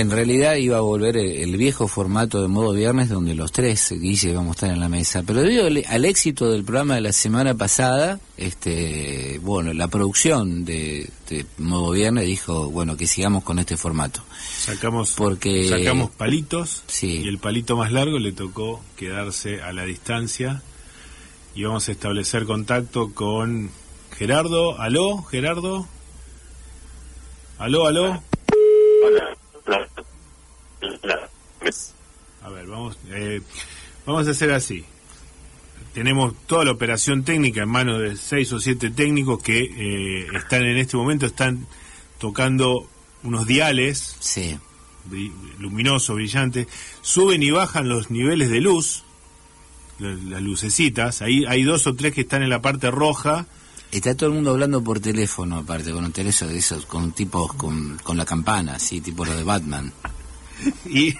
En realidad iba a volver el, el viejo formato de modo viernes donde los tres, Guille, íbamos a estar en la mesa. Pero debido al, al éxito del programa de la semana pasada, este, bueno, la producción de, de modo viernes dijo, bueno, que sigamos con este formato. Sacamos, Porque- sacamos palitos Sí. y el palito más largo le tocó quedarse a la distancia y vamos a establecer contacto con Gerardo. ¿Aló, Gerardo? ¿Aló, aló? A ver, vamos, eh, vamos a hacer así. Tenemos toda la operación técnica en manos de seis o siete técnicos que eh, están en este momento, están tocando unos diales Sí. bri- luminosos, brillantes, suben y bajan los niveles de luz, la- las lucecitas, ahí hay dos o tres que están en la parte roja, Está todo el mundo hablando por teléfono, aparte, con un teléfono de esos, con tipos con, con la campana, así, tipo lo de Batman. y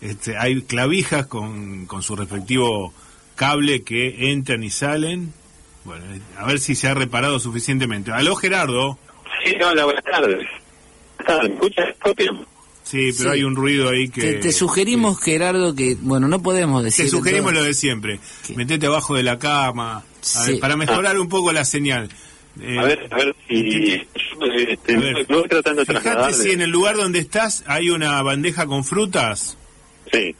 este, hay clavijas con, con su respectivo cable que entran y salen. Bueno, eh, a ver si se ha reparado suficientemente. Aló, Gerardo. Sí, hola, buenas tardes. ¿Me escuchas? Sí, pero Sí. hay un ruido ahí que... Te, te sugerimos, Gerardo, que, bueno, no podemos decir... Te sugerimos todo. lo de siempre. ¿Qué? Metete abajo de la cama, a Sí. ver, para mejorar un poco la señal. Eh, A ver, a ver si... Este, A ver. no voy tratando de Fíjate trasladar... si en el lugar donde estás hay una bandeja con frutas. Sí,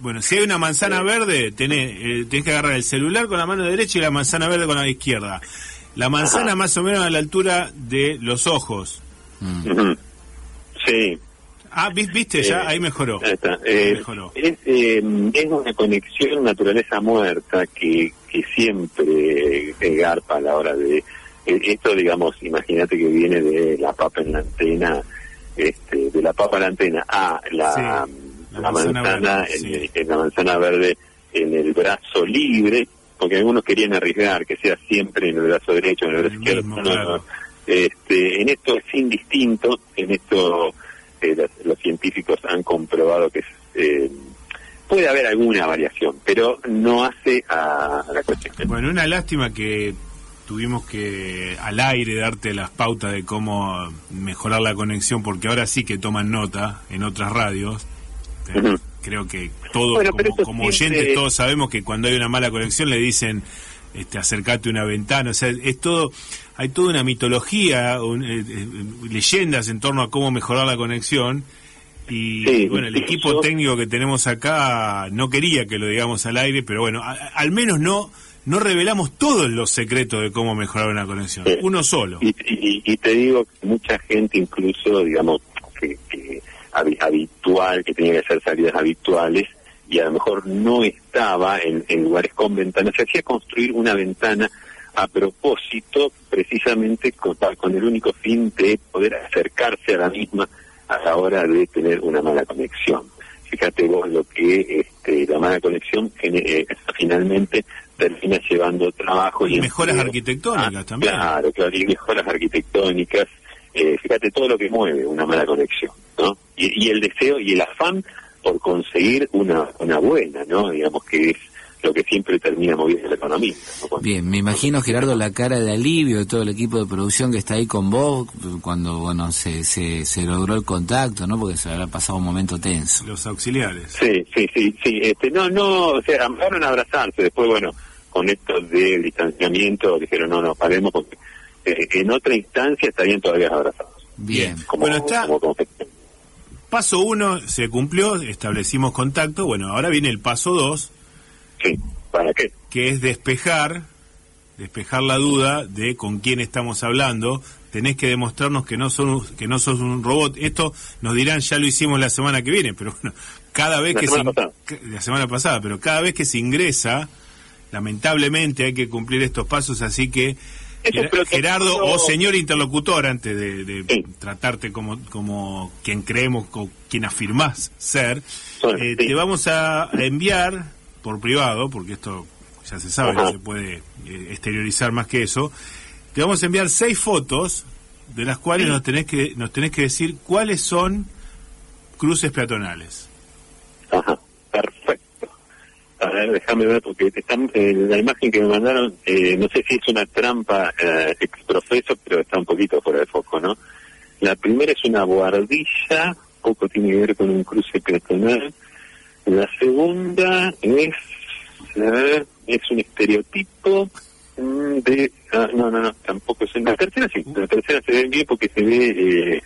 Bueno, si hay una manzana verde, tenés, eh, tenés que agarrar el celular con la mano derecha y la manzana verde con la izquierda. La manzana más o menos a la altura de los ojos. Mm. sí. Ah, ¿vis- ¿viste? Ya Eh, ahí mejoró. Ahí está. Eh, Mejoró. es, eh, es una conexión naturaleza muerta que, que siempre eh, garpa a la hora de... esto, digamos, imagínate que viene de la papa en la antena, este, de la papa en la antena a la, Sí, la, la manzana manzana, verde, en, sí. en la manzana verde en el brazo libre, porque algunos querían arriesgar que sea siempre en el brazo derecho, en el brazo El izquierdo. mismo, No, no, claro. no. Este, en esto es indistinto, en esto eh, los, los científicos han comprobado que es, eh, puede haber alguna variación, pero no hace a, a la cuestión. Bueno, una lástima que tuvimos que al aire darte las pautas de cómo mejorar la conexión, porque ahora sí que toman nota en otras radios. Eh. Creo que todos, Bueno, como, eso como siempre- oyentes, todos sabemos que cuando hay una mala conexión le dicen este, acercate a una ventana. O sea, es todo, hay toda una mitología, un- eh, eh, leyendas en torno a cómo mejorar la conexión. Y Sí, bueno, el equipo yo- técnico que tenemos acá no quería que lo digamos al aire, pero bueno, a- al menos no no revelamos todos los secretos de cómo mejorar una conexión. Sí. Uno solo. Y, y- y te digo que mucha gente, incluso, digamos, que, que habi- habitual, que tenía que hacer salidas habituales, y a lo mejor no estaba en, en lugares con ventanas, se hacía construir una ventana a propósito, precisamente con, con el único fin de poder acercarse a la misma a la hora de tener una mala conexión. Fíjate vos lo que este, la mala conexión eh, finalmente termina llevando trabajo y Y mejoras empleo. arquitectónicas Ah, también. Claro, claro, y mejoras arquitectónicas. Eh, fíjate todo lo que mueve una mala conexión, ¿no? Y, y el deseo y el afán por conseguir una, una buena, ¿no? Digamos que es lo que siempre termina moviendo la economía. Bien, me imagino, Gerardo, la cara de alivio de todo el equipo de producción que está ahí con vos cuando, bueno, se, se, se logró el contacto, ¿no? Porque se habrá pasado un momento tenso. Los auxiliares. Sí, sí, sí, sí. Este, no, no, o sea, amaron a abrazarse. Después, bueno, con esto de distanciamiento, dijeron, no, no, paremos porque eh, en otra instancia estarían todavía abrazados. Bien. bueno, está... paso uno se cumplió, establecimos contacto. Bueno, ahora viene el paso dos. Sí, ¿para qué? Que es despejar, despejar la duda de con quién estamos hablando. Tenés que demostrarnos que no son que no sos un robot. Esto nos dirán ya lo hicimos la semana que viene, pero bueno, cada vez la que semana se la semana pasada, pero cada vez que se ingresa, lamentablemente hay que cumplir estos pasos, así que Ger- Gerardo o señor interlocutor antes de, de Sí. tratarte como como quien creemos o quien afirmás ser, eh, sí. te vamos a enviar por privado, porque esto ya se sabe, no se puede eh, exteriorizar más que eso. Te vamos a enviar seis fotos de las cuales nos tenés que nos tenés que decir cuáles son cruces peatonales. Ajá, perfecto. A ver, déjame ver, porque eh, la imagen que me mandaron, eh, no sé si es una trampa eh, exprofeso, pero está un poquito fuera de foco, ¿no? La primera es una guardilla, poco tiene que ver con un cruce peatonal. La segunda es, a es un estereotipo mm, de... ah, no, no, no, tampoco es... La tercera sí, la tercera se ve bien porque se ve... Eh,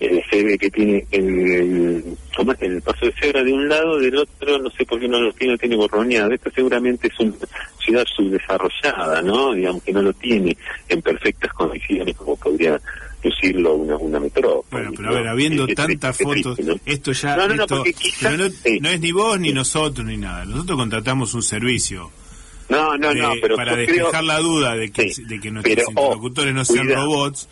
eh, se ve que tiene el, el, ¿cómo es? paso de cebra de un lado, del otro, no sé por qué no lo tiene, lo tiene borroneado. Esto seguramente es una ciudad subdesarrollada, ¿no? Digamos que no lo tiene en perfectas condiciones como podría lucirlo una, una metrópoli. Bueno, pero a ver, habiendo Es- es tantas triste, fotos, ¿no? esto ya... No, no, esto- porque quizás- no, no es ni vos ni nosotros ni nada. Nosotros contratamos un servicio No, no, de- no, pero para yo creo- despejar la duda de que, Sí, de que nuestros interlocutores no sean cuidado. robots.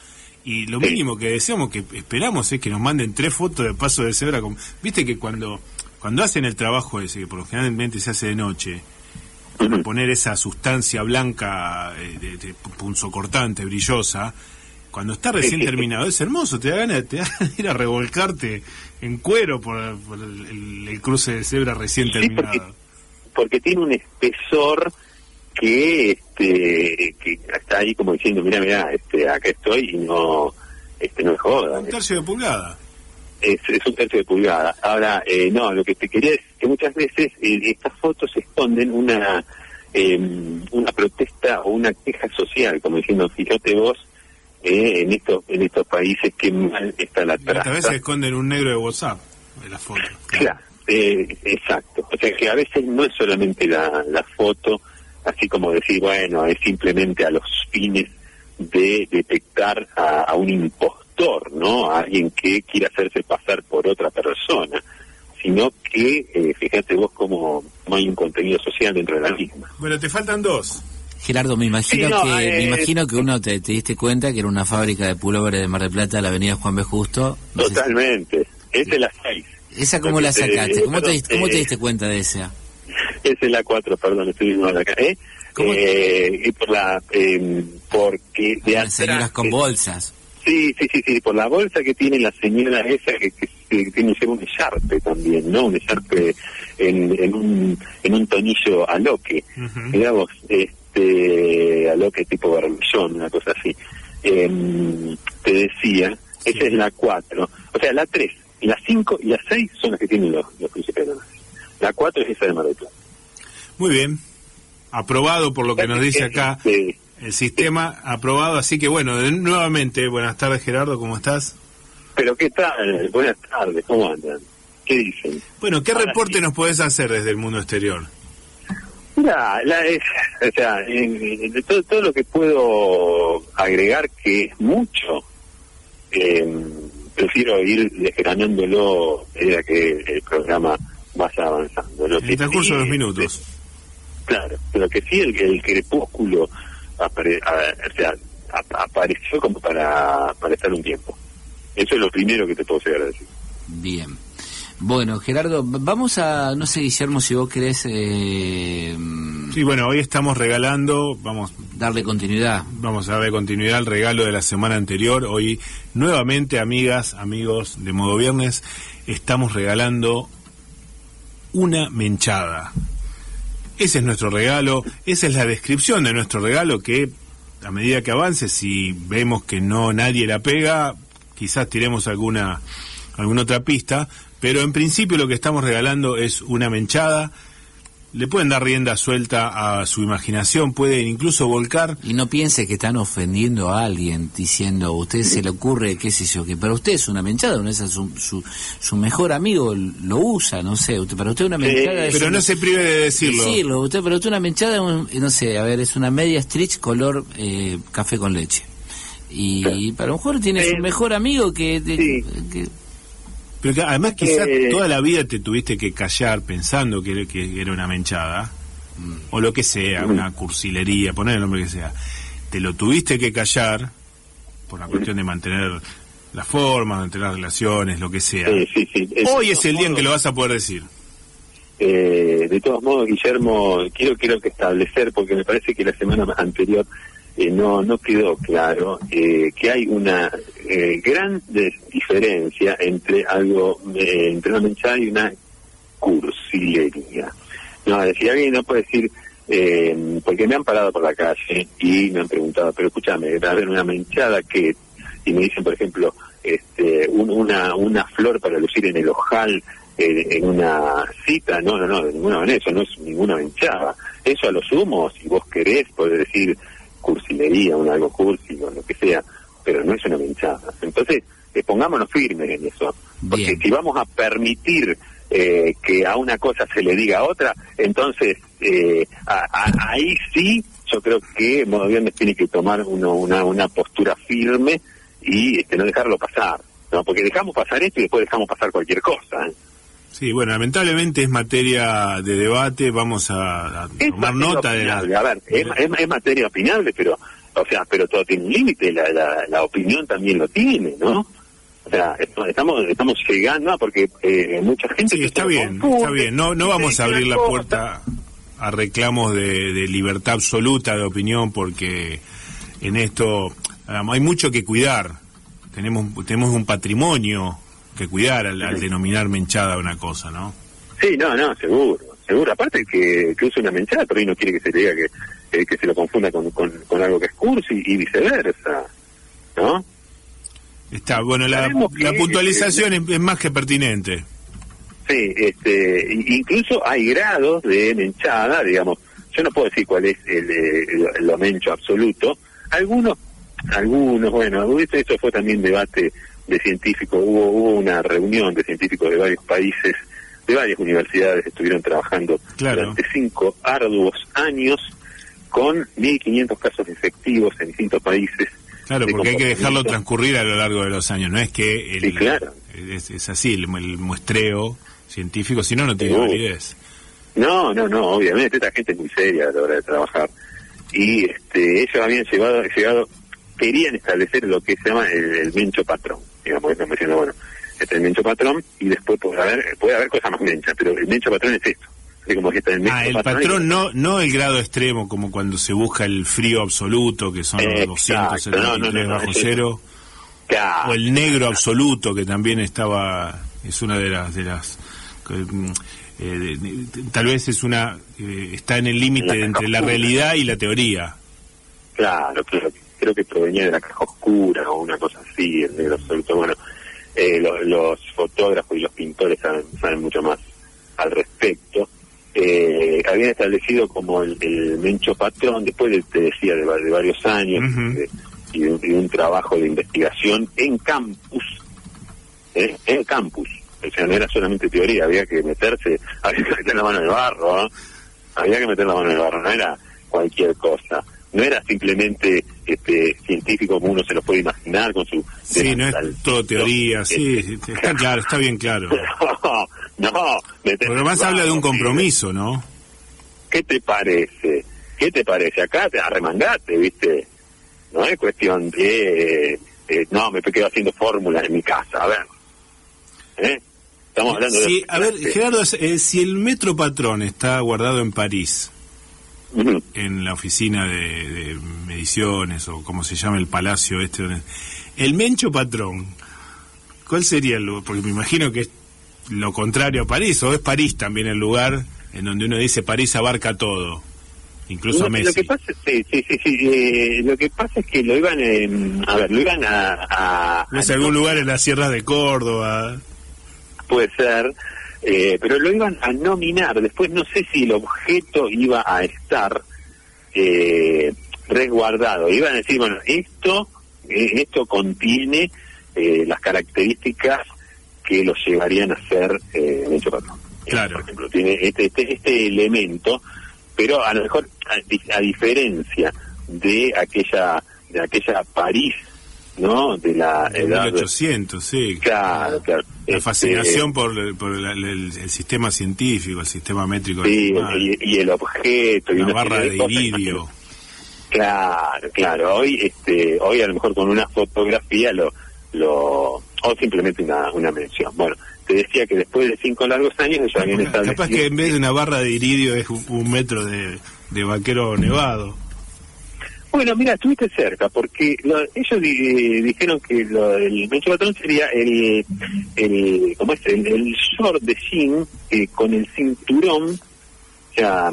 Y lo mínimo que deseamos, que esperamos, es que nos manden tres fotos de paso de cebra. Con... Viste que cuando cuando hacen el trabajo ese, que por lo generalmente se hace de noche, poner esa sustancia blanca, eh, de, de punzocortante, brillosa, cuando está recién terminado, es hermoso, te da ganas, te da ganas de ir a revolcarte en cuero por, por el, el- el cruce de cebra recién Sí, terminado. porque, porque tiene un espesor que este que está ahí como diciendo mira mira este acá estoy y no este no es joda Un tercio de pulgada. es, es un tercio de pulgada ahora eh, no lo que te quería es que muchas veces eh, estas fotos esconden una eh, una protesta o una queja social como diciendo fíjate vos eh, en estos en estos países que mal está la Y otras traza veces esconden un negro de WhatsApp de la foto. Claro, eh, exacto. O sea que a veces no es solamente la, la foto, así como decir, bueno, es simplemente a los fines de detectar a, a un impostor, ¿no? A alguien que quiere hacerse pasar por otra persona, sino que, eh, fíjate vos cómo no hay un contenido social dentro de la misma. Bueno, te faltan dos. Gerardo, me imagino Sí, no, que me eh, imagino que uno te, te diste cuenta que era una fábrica de pulóveres de Mar del Plata, la Avenida Juan B. Justo. No Totalmente. Esa es la 6. ¿Esa cómo la te- sacaste? ¿Cómo te, perdón, diste- cómo te eh, diste cuenta de esa? Es la 4, perdón, estoy viendo acá. ¿eh? ¿Cómo? Eh, y por la, eh, porque de Las señoras con bolsas. Sí, sí, sí, sí, por la bolsa que tiene la señora esa que, que, que tiene un echarpe también, ¿no? Un echarpe en, en, un, en un tonillo aloque, digamos, este, aloque tipo barbillón, una cosa así. Em, te decía, esa es la 4, o sea, la 3, la 5 y la 6 son las que tienen los, los peatonales. La 4 es esa de Mar del Plata. Muy bien. Aprobado por lo que nos dice acá Sí. el sistema, aprobado. Así que bueno, nuevamente, buenas tardes Gerardo, ¿cómo estás? Pero ¿qué tal? Buenas tardes, ¿cómo andan? ¿Qué dicen? Bueno, ¿qué Ahora reporte sí. nos podés hacer desde el mundo exterior? Mira, la, es, o sea, de todo, todo lo que puedo agregar, que es mucho, eh, prefiero ir desgranándolo a medida que el programa vaya avanzando. Lo En el transcurso de los minutos. Claro, pero que sí, el, el crepúsculo apare- a- o sea, ap- apareció como para, para estar un tiempo. Eso es lo primero que te puedo llegar a decir. Bien. Bueno, Gerardo, vamos a, no sé, Guillermo, si vos querés eh, mm, Sí, bueno, hoy estamos regalando, vamos, darle continuidad. vamos a darle continuidad al regalo de la semana anterior. Hoy, nuevamente, amigas, amigos de Modo Viernes, estamos regalando una menchada. Ese es nuestro regalo, esa es la descripción de nuestro regalo que a medida que avance, si vemos que no nadie la pega, quizás tiremos alguna alguna otra pista, pero en principio lo que estamos regalando es una menchada le pueden dar rienda suelta a su imaginación, pueden incluso volcar. Y no piense que están ofendiendo a alguien diciendo, a usted se le ocurre, qué sé yo, que para usted es una menchada, no es su, su, mejor amigo lo usa, no sé, usted, para usted una menchada Pero no se prive de decirlo. Decirlo, usted, para usted una menchada, no sé, a ver, es una media stretch color eh, café con leche. Y, para lo mejor tiene su mejor amigo que pero además quizás toda la vida te tuviste que callar pensando que, que era una menchada, mm, o lo que sea, una cursilería, poner el nombre que sea. Te lo tuviste que callar por la cuestión de mantener la forma, mantener las relaciones, lo que sea. Hoy es el día en que lo vas a poder decir. Eh, de todos modos, Guillermo, quiero, quiero que establecer, porque me parece que la semana anterior eh, no, no quedó claro eh, que hay una eh, gran diferencia entre algo, entre una menchada y una cursilería. No, decía alguien no puede decir, porque me han parado por la calle y me han preguntado, pero escúchame, va a haber una menchada que, y me dicen, por ejemplo, este, una, una flor para lucir en el ojal en una cita, no, no, no, de ninguna manera, eso no es ninguna menchada. Eso a lo sumo, si vos querés, podés decir, cursilería, un algo cursi o lo que sea, pero no es una menchada. Entonces, eh, pongámonos firmes en eso, porque si vamos a permitir eh, que a una cosa se le diga a otra, entonces eh, ahí sí yo creo que Modo Viernes tiene que tomar uno, una, una postura firme y este, no dejarlo pasar, ¿no? porque dejamos pasar esto y después dejamos pasar cualquier cosa. Sí, bueno, lamentablemente es materia de debate, vamos a, tomar nota de la... A ver, es, materia opinable, pero, o sea, pero todo tiene un límite, la, la, opinión también lo tiene, ¿no? O sea, estamos estamos llegando a porque eh, mucha gente... Sí, está bien, está bien, no, no vamos a abrir la puerta a reclamos de, de libertad absoluta de opinión porque en esto hay mucho que cuidar, tenemos, tenemos un patrimonio que cuidar al, denominar menchada una cosa, ¿no? Sí, no, no, seguro, seguro. Aparte que, que usa una menchada, pero ahí no quiere que se le diga que, que, se lo confunda con, con, algo que es cursi y viceversa, ¿no? Está, bueno, la, la puntualización es, más que pertinente. Sí, este, incluso hay grados de menchada, digamos, yo no puedo decir cuál es el, el, lo mencho absoluto, algunos, algunos, bueno, esto fue también debate de científicos, hubo, hubo una reunión de científicos de varios países, de varias universidades, estuvieron trabajando durante cinco arduos años con 1.500 casos efectivos en distintos países. Claro, porque hay que dejarlo transcurrir a lo largo de los años, no es que el, claro. es, así el, muestreo científico, si no, no tiene validez. No, no, no, obviamente, esta gente es muy seria a la hora de trabajar. Y este, ellos habían llevado, llegado, querían establecer lo que se llama el, el mencho patrón digamos, estamos diciendo, bueno, este es el mencho patrón y después puede haber, puede haber cosas más menchas, pero el mencho patrón es esto. como que está el ah, el patrón, no no el grado extremo, como cuando se busca el frío absoluto, que son los 273 bajo cero. O el negro absoluto, que también estaba, es una de las... De las eh, tal vez es una eh, está en el límite entre la realidad y la teoría. Claro, claro creo que provenía de la caja oscura o una cosa así, el negro absoluto. Bueno, eh, los fotógrafos y los pintores saben, mucho más al respecto. Eh, habían establecido como el, mencho patrón, después de, te decía, de, varios años y, de, un trabajo de investigación en campus, ¿eh? en campus. O sea, no era solamente teoría, había que meterse, había que meter la mano en el barro, había que meter la mano en el barro, no era cualquier cosa no era simplemente este científico como uno se lo puede imaginar con su sí no es todo teoría sí está claro está bien claro. No, no pero además habla de un compromiso no qué te parece qué te parece acá te arremangate viste no es cuestión de eh, no me quedo haciendo fórmulas en mi casa a ver. ¿eh? estamos hablando de a ver Gerardo eh, si el metro patrón está guardado en París en la oficina de, mediciones o como se llama el palacio este. El Mencho Patrón, ¿cuál sería el lugar? Porque me imagino que es lo contrario a París, o es París también el lugar en donde uno dice París abarca todo, incluso lo, Messi. Lo que pasa, sí, sí, sí, sí, eh, lo que pasa es que lo iban, eh, a ver, lo iban a, a, no es a- algún lugar en las sierras de Córdoba. puede ser, eh, pero lo iban a nominar. Después no sé si el objeto iba a estar eh, resguardado. Iban a decir, bueno, esto, eh, esto contiene las características que lo llevarían a ser eh, Mencho Patrón. Eh, Claro. Por ejemplo, tiene este, este, este elemento, pero a lo mejor, a, a diferencia de aquella, de aquella París, ¿no? De la En edad 1800, sí. Claro, claro. La Este, fascinación por, por la- el, el sistema científico, el sistema métrico. Sí, y, y el objeto y la una barra de iridio. Claro, claro. Hoy, este, hoy a lo mejor con una fotografía lo, lo, o simplemente una, una mención. Bueno, te decía que después de cinco largos años ellos habían establecido. Capaz que en vez de una barra de iridio es un, un metro de, de vaquero nevado. Bueno, mira, estuviste cerca, porque lo- ellos di- dijeron que lo, el Mencho Patrón sería el, el, ¿cómo es? El, el short de jean eh, con el cinturón, o sea,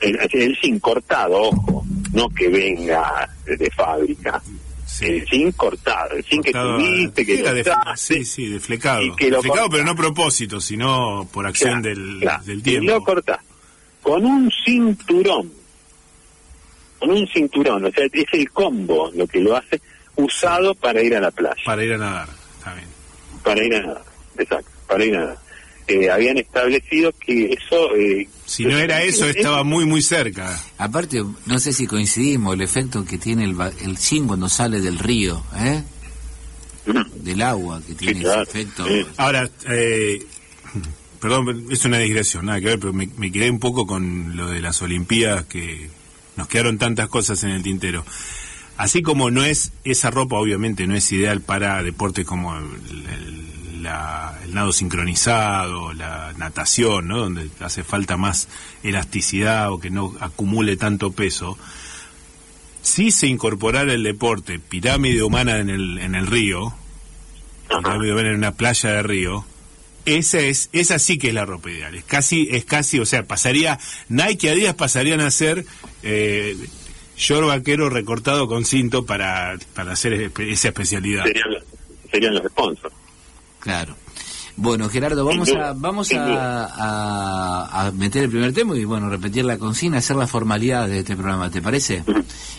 el, el jean cortado, ojo, no que venga de, fábrica, Sí. el jean cortado, el jean Cortado, que tuviste, que era de- usaste, sí, sí, de flecado. y que lo Flecado, corta. pero no a propósito, sino por acción Claro, del, claro, del y tiempo. lo cortás con un cinturón, con un cinturón, o sea, es el combo lo que lo hace usado para ir a la playa. Para ir a nadar, está bien. Para ir a nadar, exacto, para ir a nadar. Eh, habían establecido que eso... Eh, Si no era eso, estaba muy, muy cerca. Aparte, no sé si coincidimos, el efecto que tiene el, el zinc cuando sale del río, ¿eh? del agua, que tiene claro, ese efecto. sí. Ahora, eh, perdón, es una digresión, nada que ver, pero me, me quedé un poco con lo de las Olimpiadas, que nos quedaron tantas cosas en el tintero. Así como no es, esa ropa obviamente no es ideal para deportes como el, el- la- el nado sincronizado, la natación, ¿no? Donde hace falta más elasticidad o que no acumule tanto peso. Si se incorporara el deporte pirámide humana en el, en el río, pirámide humana en una playa de río, esa es, esa sí que es la ropa ideal. Es casi, es casi, o sea, pasaría, Nike y Adidas pasarían a ser eh, short vaquero recortado con cinto para, para hacer esa especialidad. serían, los- serían los sponsors. Claro. Bueno, Gerardo, vamos a vamos a, a- a meter el primer tema y bueno, repetir la consigna, hacer las formalidades de este programa, ¿te parece?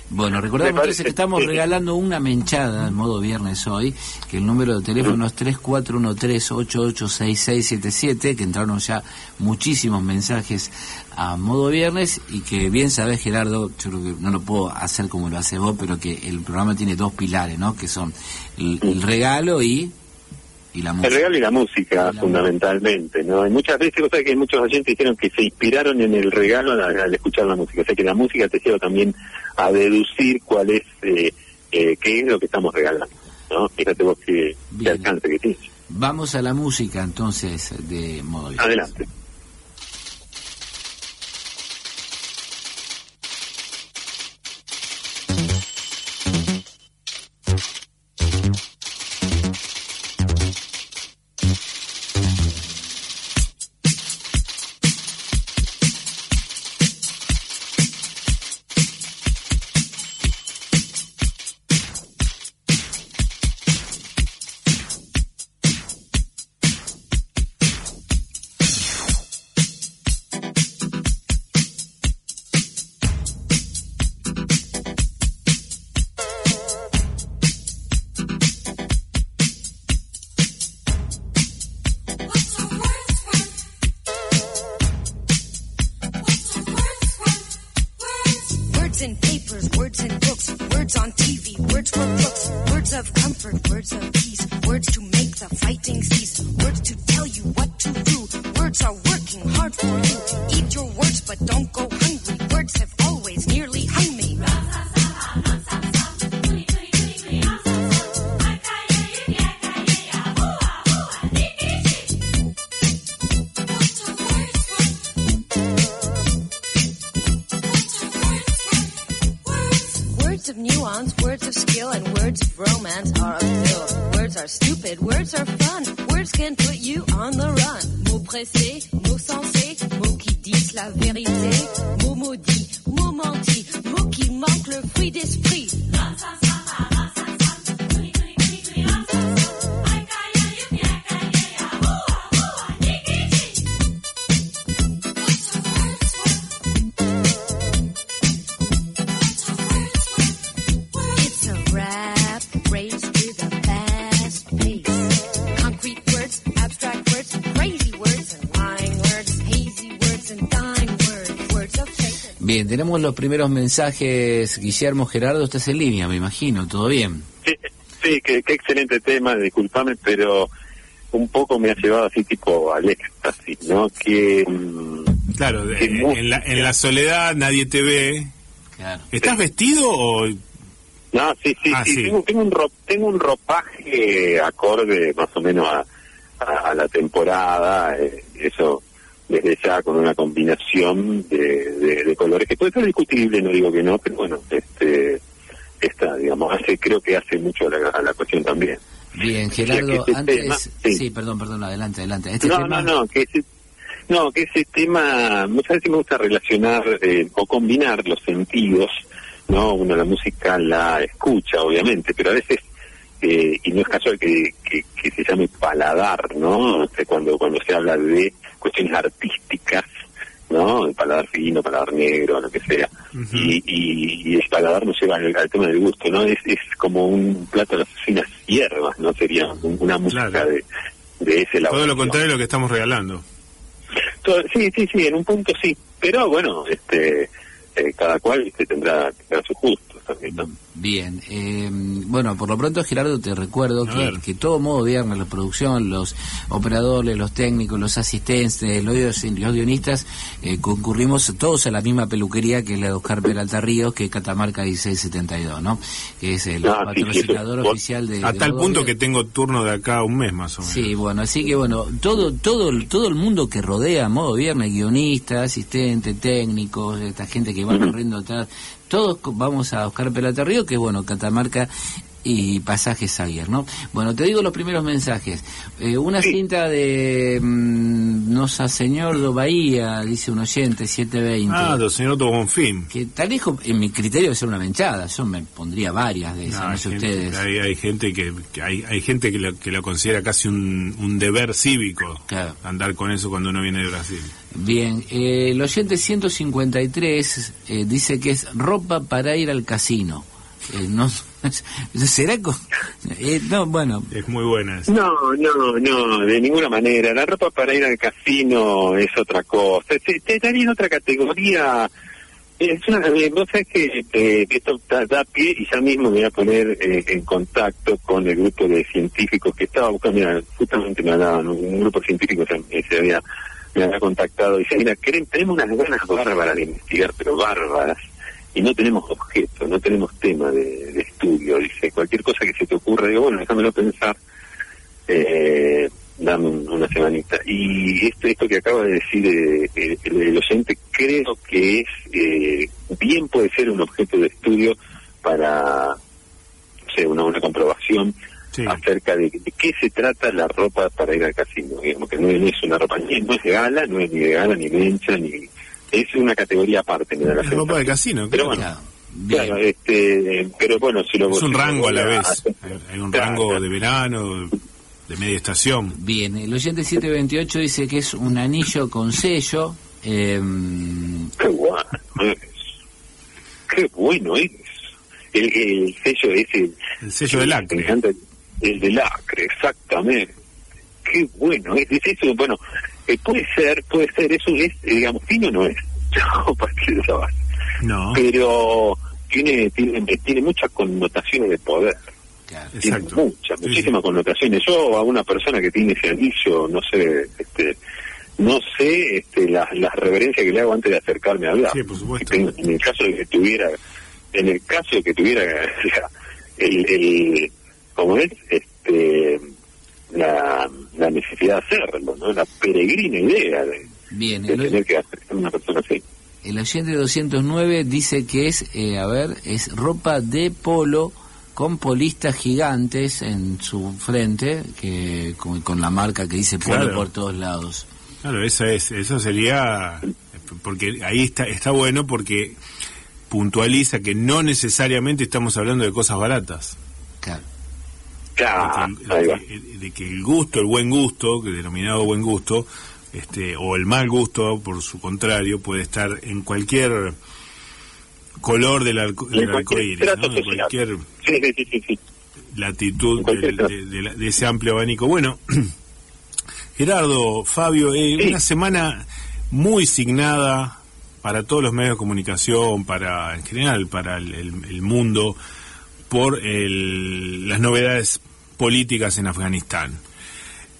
Bueno, recordamos que estamos regalando una menchada en modo viernes hoy, que el número de teléfono es 3413886677, que entraron ya muchísimos mensajes a modo viernes y que bien sabes Gerardo, yo creo que no lo puedo hacer como lo hace vos, pero que el programa tiene dos pilares, ¿no? Que son el, el regalo y, y la música. El regalo y la música, la fundamentalmente, ¿no? Y muchas veces, o sea, que muchos oyentes dijeron que se inspiraron en el regalo al, al escuchar la música. O sea, que la música te lleva también a deducir cuál es, eh, eh, qué es lo que estamos regalando, ¿no? Fíjate vos Bien. alcance que tienes. Vamos a la música entonces de modo. Adelante. Words of skill, and words of romance are a pill. Words are stupid, words are fun. Words can put you on the run. Mots tenemos los primeros mensajes. Guillermo Gerardo, estás en línea, me imagino, ¿todo bien? Sí, sí qué, qué excelente tema, discúlpame, pero un poco me ha llevado así tipo al éxtasis, ¿no? Que... mm, Claro, qué eh, en, la, en la soledad nadie te ve. Claro. ¿Estás vestido o...? No, sí, sí, Ah, sí, sí. Tengo, tengo un ro- tengo un ropaje acorde más o menos a, a, a la temporada, eh, eso desde ya con una combinación de, de, de colores que puede ser discutible, no digo que no, pero bueno, este esta, digamos, hace creo que hace mucho a la, a la cuestión también. Bien, Gerardo, este antes... tema- sí. sí. perdón, perdón, adelante, adelante. Este no, tema... no, no, que ese, no, que ese tema, muchas veces me gusta relacionar eh, o combinar los sentidos, ¿no? Uno la música la escucha, obviamente, pero a veces, eh, y no es casual que, que, que se llame paladar, ¿no? O sea, cuando, cuando se habla de cuestiones artísticas, ¿no? El paladar fino, paladar negro, lo que sea. Y, y, y el paladar nos lleva al, al tema del gusto, ¿no? Es, es como un plato de las finas hierbas, ¿no? Sería un- una música Claro. de, de ese lado. Todo lo contrario de lo que estamos regalando. Todo- Sí, sí, sí, en un punto sí. Pero bueno, este, eh, cada cual este, tendrá, tendrá sus gustos Bien, eh, bueno, por lo pronto Gerardo te recuerdo que, que todo modo viernes, la producción, los operadores, los técnicos, los asistentes, los, los guionistas, eh, concurrimos todos a la misma peluquería que es la de Oscar Peralta Ríos, que es Catamarca 1672, ¿no? Que es el Ah, sí, sí, patrocinador eso- oficial de... A de tal Modo punto Viernes. que tengo turno de acá a un mes más o menos. Sí, bueno, así que bueno, todo todo todo el mundo que rodea Modo Viernes, guionistas, asistentes, técnicos, esta gente que va corriendo atrás, todos vamos a Oscar Pelata Río, que bueno, Catamarca y Pasajes Aguirre, ¿no? Bueno, te digo los primeros mensajes. Eh, una Sí. cinta de mm, Nosa Señor do Bahía, dice un oyente, 720. Ah, do señor Otto Bonfim. que tal en mi criterio, debe ser una menchada. Yo me pondría varias de esas, no, hay, sé gente, ustedes. hay, hay gente que, que hay, hay gente que lo, que lo considera casi un, un deber cívico Claro. andar con eso cuando uno viene de Brasil. Bien, eh, el oyente 153 eh, dice que es ropa para ir al casino. Eh, no, ¿Será? eh, no, bueno, Es muy buena esa. No, no, no, de ninguna manera. La ropa para ir al casino es otra cosa. Te, te daría en otra categoría. Es una, eh, vos sabés que eh, esto da, da pie y ya mismo me voy a poner eh, en contacto con el grupo de científicos que estaba buscando, mira, justamente me hablaban, un grupo de científicos se, se había, me había contactado y dice, mira, queremos, tenemos unas ganas bárbaras de investigar, pero bárbaras, y no tenemos objeto, no tenemos tema de, de estudio, dice, cualquier cosa que se te ocurra, digo, bueno, déjamelo pensar, eh, dame un- una semanita. Y esto, esto que acaba de decir eh, el, el- el oyente, creo que es, eh, bien puede ser un objeto de estudio para, no sé, una, una comprobación Sí. acerca de, de qué se trata la ropa para ir al casino. Digamos que no es una ropa, ni no es de gala, no es ni de gala, ni mencha, ni... Es una categoría aparte, da la Es ropa de casino, Pero claro. claro, bien. Claro, este, pero bueno, si lo Es un si rango a la vez. hacer- Hay- un Claro. rango de verano, de media estación. Bien, el oyente 728 dice que es un anillo con sello. eh, Qué bueno es. Qué bueno es. El, el sello ese. El sello del acre. el del acre, exactamente. Qué bueno es. es eso, bueno, eh, puede ser, puede ser, eso es, digamos, fino no es. No, partir de esa base. No, Pero tiene, tiene, tiene muchas connotaciones de poder. claro. Tiene exacto. muchas, Sí, muchísimas connotaciones. Yo a una persona que tiene ese anillo, no sé, este, no sé este, las reverencias que le hago antes de acercarme a hablar. Sí, por supuesto. En, en el caso de que tuviera, en el caso de que tuviera el, el como es, este, la, la necesidad de hacerlo, ¿no? La peregrina idea de, Bien, de el, tener que hacer una persona así. el oyente 209 dice que es, eh, a ver, es ropa de polo con polistas gigantes en su frente, que con, con la marca que dice polo Claro. por todos lados. Claro, eso es, eso sería, porque ahí está, está bueno porque puntualiza que no necesariamente estamos hablando de cosas baratas. Claro. Claro, de, que, el- de que- gusto, el buen gusto, que denominado buen gusto, este, o el mal gusto, por su contrario, puede estar en cualquier color del, arco, del trato ¿no? en cualquier latitud del- de, de la- de ese amplio abanico. Bueno, Gerardo, Fabio, eh, Sí. una semana muy signada para todos los medios de comunicación, para en general, para el, el- el mundo, por las novedades políticas en Afganistán.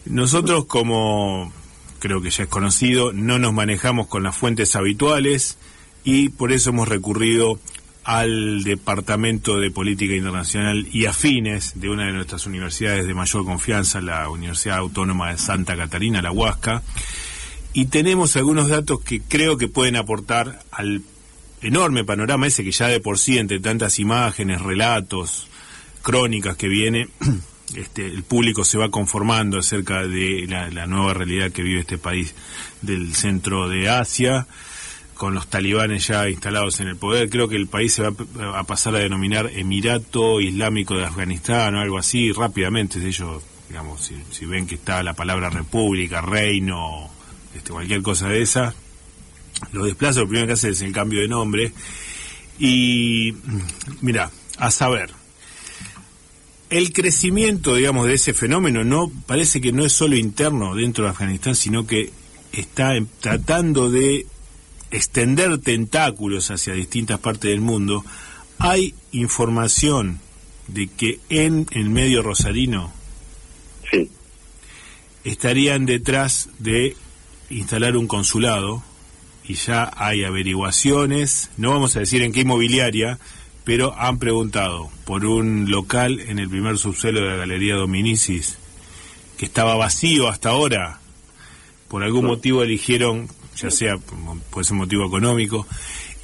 Nosotros, como creo que ya es conocido, no nos manejamos con las fuentes habituales y por eso hemos recurrido al Departamento de Política Internacional y afines de una de nuestras universidades de mayor confianza, la Universidad Autónoma de Santa Catarina, la Huasca, y tenemos algunos datos que creo que pueden aportar al enorme panorama ese que ya de por sí, entre tantas imágenes, relatos, crónicas que viene, este, el público se va conformando acerca de la, nueva realidad que vive este país del centro de Asia, con los talibanes ya instalados en el poder. Creo que el país se va a pasar a denominar Emirato Islámico de Afganistán o algo así rápidamente. Ellos, digamos, si, si ven que está la palabra república, reino, este, cualquier cosa de esa, lo desplaza, lo primero que hace es el cambio de nombre. Y mira, a saber, el crecimiento, digamos, de ese fenómeno no parece que no es solo interno dentro de Afganistán, sino que está tratando de extender tentáculos hacia distintas partes del mundo. Hay información de que en el medio rosarino Sí. estarían detrás de instalar un consulado y ya hay averiguaciones, no vamos a decir en qué inmobiliaria, pero han preguntado por un local en el primer subsuelo de la Galería Dominicis que estaba vacío hasta ahora. Por algún motivo eligieron, ya sea por ese motivo económico,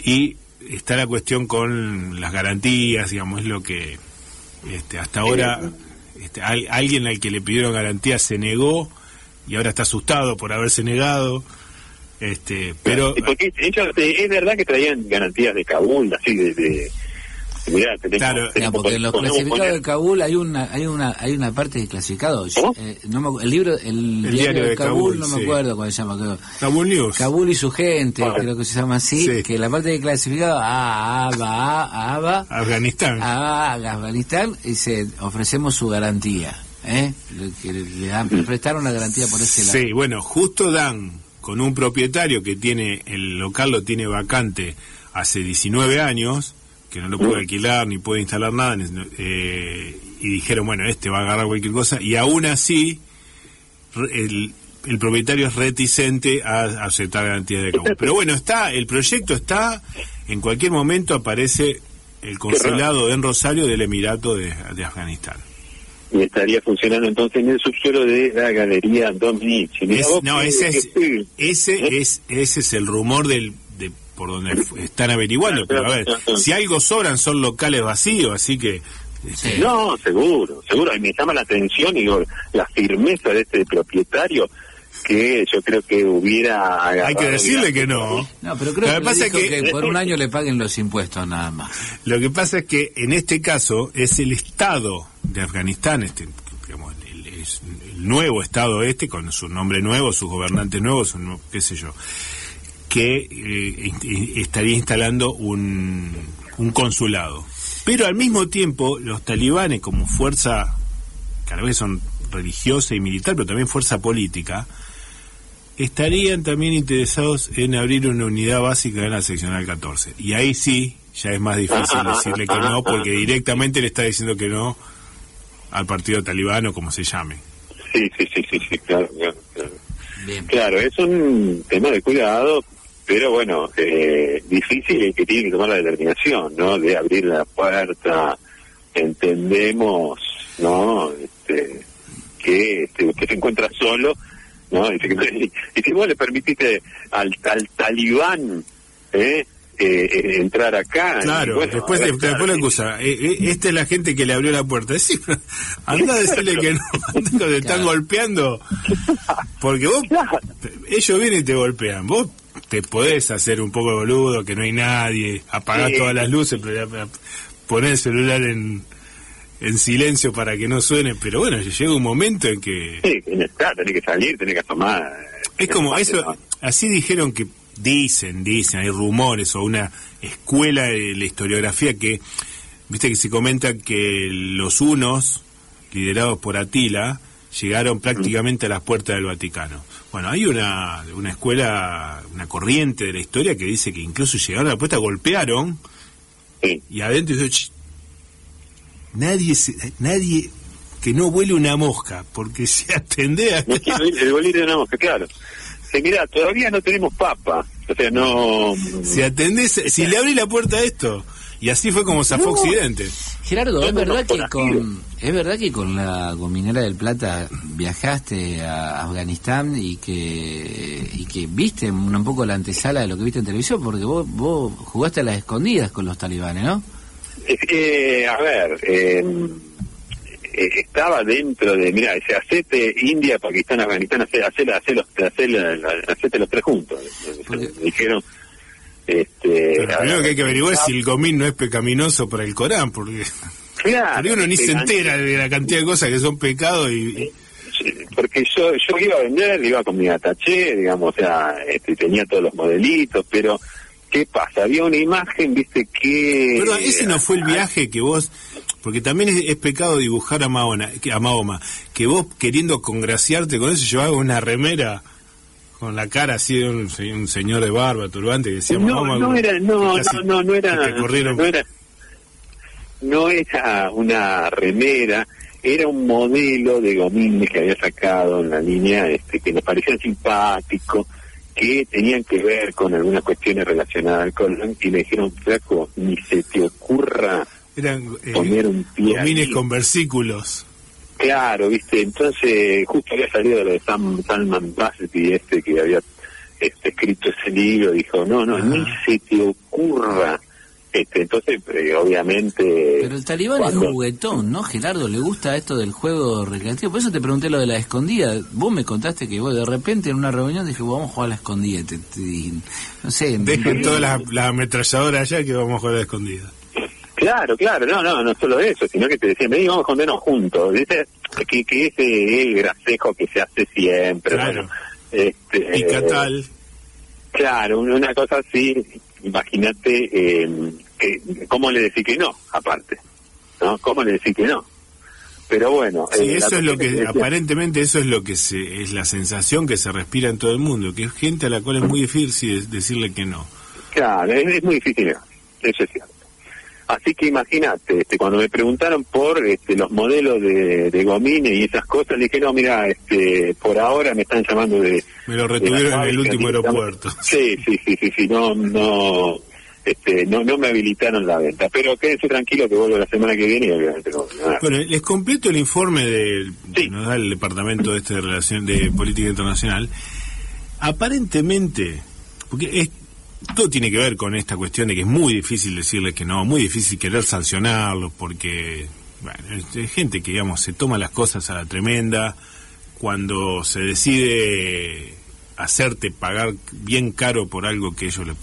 y está la cuestión con las garantías, digamos, es lo que este, hasta ahora este, al- alguien al que le pidieron garantías se negó y ahora está asustado por haberse negado. Este, pero Sí, porque ellos, eh, es verdad que traían garantías de Kabul, así de... de mirá, tenemos, Claro, tenemos- porque en los clasificados poner- de Kabul hay una hay una hay una parte de clasificados. Eh, no me el libro el, diario, diario de de Kabul, Kabul, no sí. me acuerdo cómo se llama. creo. Kabul News. Kabul y su gente, Ah. creo que se llama así, Sí. que la parte de clasificado ah, ah, ah, va, Afganistán. a Afganistán y se ofrecemos su garantía, ¿eh? Le, que le- le dan- le prestaron la garantía por ese lado. Sí, bueno, justo dan con un propietario que tiene el local lo tiene vacante hace 19 años, que no lo puede alquilar ni puede instalar nada, eh, y dijeron, bueno, este va a agarrar cualquier cosa, y aún así el, el propietario es reticente a, aceptar garantías de Kabul. Pero bueno, está, el proyecto está, en cualquier momento aparece el consulado en Rosario del Emirato de, de Afganistán. Y estaría funcionando entonces en el subsuelo de la Galería Dominici. Es- no, ese es, ese ¿Eh? es, ese es el rumor del, de por donde están averiguando. Pero a ver, si algo sobran son locales vacíos, así que este, No, seguro, seguro. Y me llama la atención y la firmeza de este propietario que yo creo que hubiera... hay que decirle que no. No, pero creo Lo que, que pasa le dijo es que- que por un año le paguen los impuestos nada más. Lo que pasa es que en este caso es el Estado de Afganistán, este, digamos, el, es el nuevo Estado este, con su nombre nuevo, sus gobernantes nuevos, su qué sé yo, que eh, estaría instalando un, un consulado. Pero al mismo tiempo, los talibanes, como fuerza, cada vez son religiosa y militar, pero también fuerza política, estarían también interesados en abrir una unidad básica en la seccional 14. Y ahí sí, ya es más difícil decirle que no, porque directamente le está diciendo que no al partido talibano, como se llame. Sí, sí, sí, sí, sí, claro, claro, claro. Bien. Claro, es un tema de cuidado, pero bueno, eh, difícil y que tiene que tomar la determinación, ¿no? De abrir la puerta. Entendemos, ¿no? Este, que este, usted se encuentra solo, ¿no? Y si vos le permitiste al, al talibán, ¿eh? Eh, eh, entrar acá. Claro, bueno, después, ahora, después claro. Eh, eh, esta es la gente que le abrió la puerta. Sí, anda a decirle que no, anda te están Claro. golpeando. Porque vos, Claro. ellos vienen y te golpean. Vos te podés hacer un poco de boludo, que no hay nadie, apagás Sí. todas las luces, pero poner el celular en, en silencio para que no suene. Pero bueno, llega un momento en que... Sí, claro, tenés que salir, tenés que asomar. Es como eso, así dijeron que dicen, dicen, hay rumores o una escuela de la historiografía que, viste que se comenta que los unos, liderados por Atila, llegaron prácticamente a las puertas del Vaticano. Bueno, hay una, una escuela, una corriente de la historia que dice que incluso llegaron a la puerta, golpearon Sí. y adentro dice, "Ch, nadie, se- nadie que no huele una mosca, porque se atende a... No quiero ir, el boliche de una mosca, claro. Se mira, todavía no tenemos papa. O sea, no. Si atendés, si le abrí la puerta a esto. Y así fue como zafó Occidente. Gerardo, es verdad que con es verdad que con la con Minera del Plata viajaste a Afganistán y que y que viste un, un poco la antesala de lo que viste en televisión porque vos vos jugaste a las escondidas con los talibanes, ¿no? Es que, a ver, eh, estaba dentro de, mira, ese hacete India, Pakistán, Afganistán, hace, hace, hace los, hace tres juntos. Porque- Me dijeron, este... Pero lo primero que hay que averiguar es si el gomín no es pecaminoso por el Corán, porque Claro, uno ni se entera de la cantidad de cosas que son pecados y... y- porque yo yo iba a vender, iba con mi ataché, digamos, o sea, este, tenía todos los modelitos, pero ¿qué pasa? Había una imagen, viste, que... Pero ese no fue el viaje que vos... Porque también es, es pecado dibujar a Mahoma, que, a Mahoma, que vos queriendo congraciarte con eso llevabas una remera con la cara así de un, un señor de barba, turbante, que decía no, Mahoma. no era, no, no, no, no era, no era, no era una remera, era un modelo de Gomín que había sacado en la línea, este, que nos parecían simpáticos, que tenían que ver con algunas cuestiones relacionadas Colón, y me dijeron, flaco, ni se te ocurra Eran eh, poner un pie gomines ahí". con versículos. Claro, viste, entonces justo había salido de lo de Sam, Salman Rushdie, este que había este, escrito ese libro, dijo, no, no, ni se te ocurra. Este, entonces, eh, obviamente... Pero el talibán cuando- es juguetón, ¿no, Gerardo? ¿Le gusta esto del juego recreativo? Por eso te pregunté lo de la escondida. Vos me contaste que vos de repente en una reunión dije, vamos a jugar a la escondida. Te- te- no sé. Dejen todas las las ametralladoras allá que vamos a jugar a la escondida. Claro, claro, no, no, no solo eso, sino que te decían, vení, vamos a escondernos juntos. ¿viste? Que, que ese es el gracejo que se hace siempre. Claro. bueno, este, Y Catal, Claro, una cosa así, imagínate, eh, que, ¿cómo le decís que no, aparte? ¿No? ¿Cómo le decís que no? Pero bueno... Sí, eh, eso es lo que, decía- aparentemente eso es lo que se, es la sensación que se respira en todo el mundo, que es gente a la cual es muy difícil de- decirle que no. Claro, es, es muy difícil, eso es cierto. Así que imagínate, este, cuando me preguntaron por este, los modelos de, de gomines y esas cosas, le dije, no, mira, este, por ahora me están llamando de... Me lo retuvieron en el último aeropuerto. Sí, sí, sí, sí, sí, no, no, este, no, no me habilitaron la venta. Pero quédense tranquilo que vuelvo la semana que viene y obviamente no. nada. Bueno, les completo el informe del, Sí. que nos da el Departamento de, este de, Relación, de Política Internacional. Aparentemente, porque es, todo tiene que ver con esta cuestión de que es muy difícil decirles que no, muy difícil querer sancionarlos, porque bueno, es, gente que, digamos, se toma las cosas a la tremenda, cuando se decide hacerte pagar bien caro por algo que ellos le-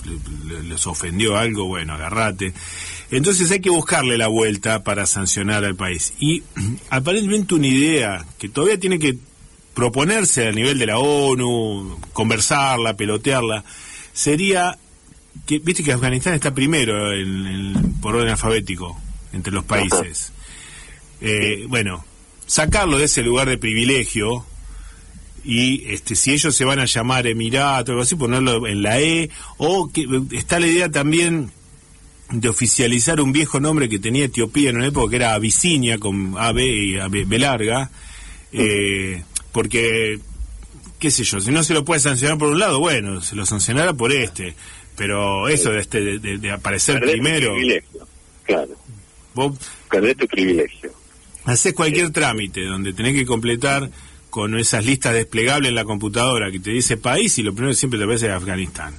le- les ofendió algo, bueno, agarrate. Entonces hay que buscarle la vuelta para sancionar al país. Y aparentemente una idea que todavía tiene que proponerse a nivel de la ONU, conversarla, pelotearla, sería que, viste que Afganistán está primero en- en- por orden alfabético entre los países. Eh, bueno, sacarlo de ese lugar de privilegio y este si ellos se van a llamar Emirato o algo así, ponerlo en la E, o que está la idea también de oficializar un viejo nombre que tenía Etiopía en una época que era Abisinia con AB y AB B larga, eh, porque qué sé yo, si no se lo puede sancionar por un lado, bueno, se lo sancionará por este, pero eso de, este, de, aparecer Perdés tu primero, privilegio, claro, vos perdés tu privilegio. Haces cualquier trámite donde tenés que completar con esas listas desplegables en la computadora que te dice país y lo primero que siempre te aparece es Afganistán.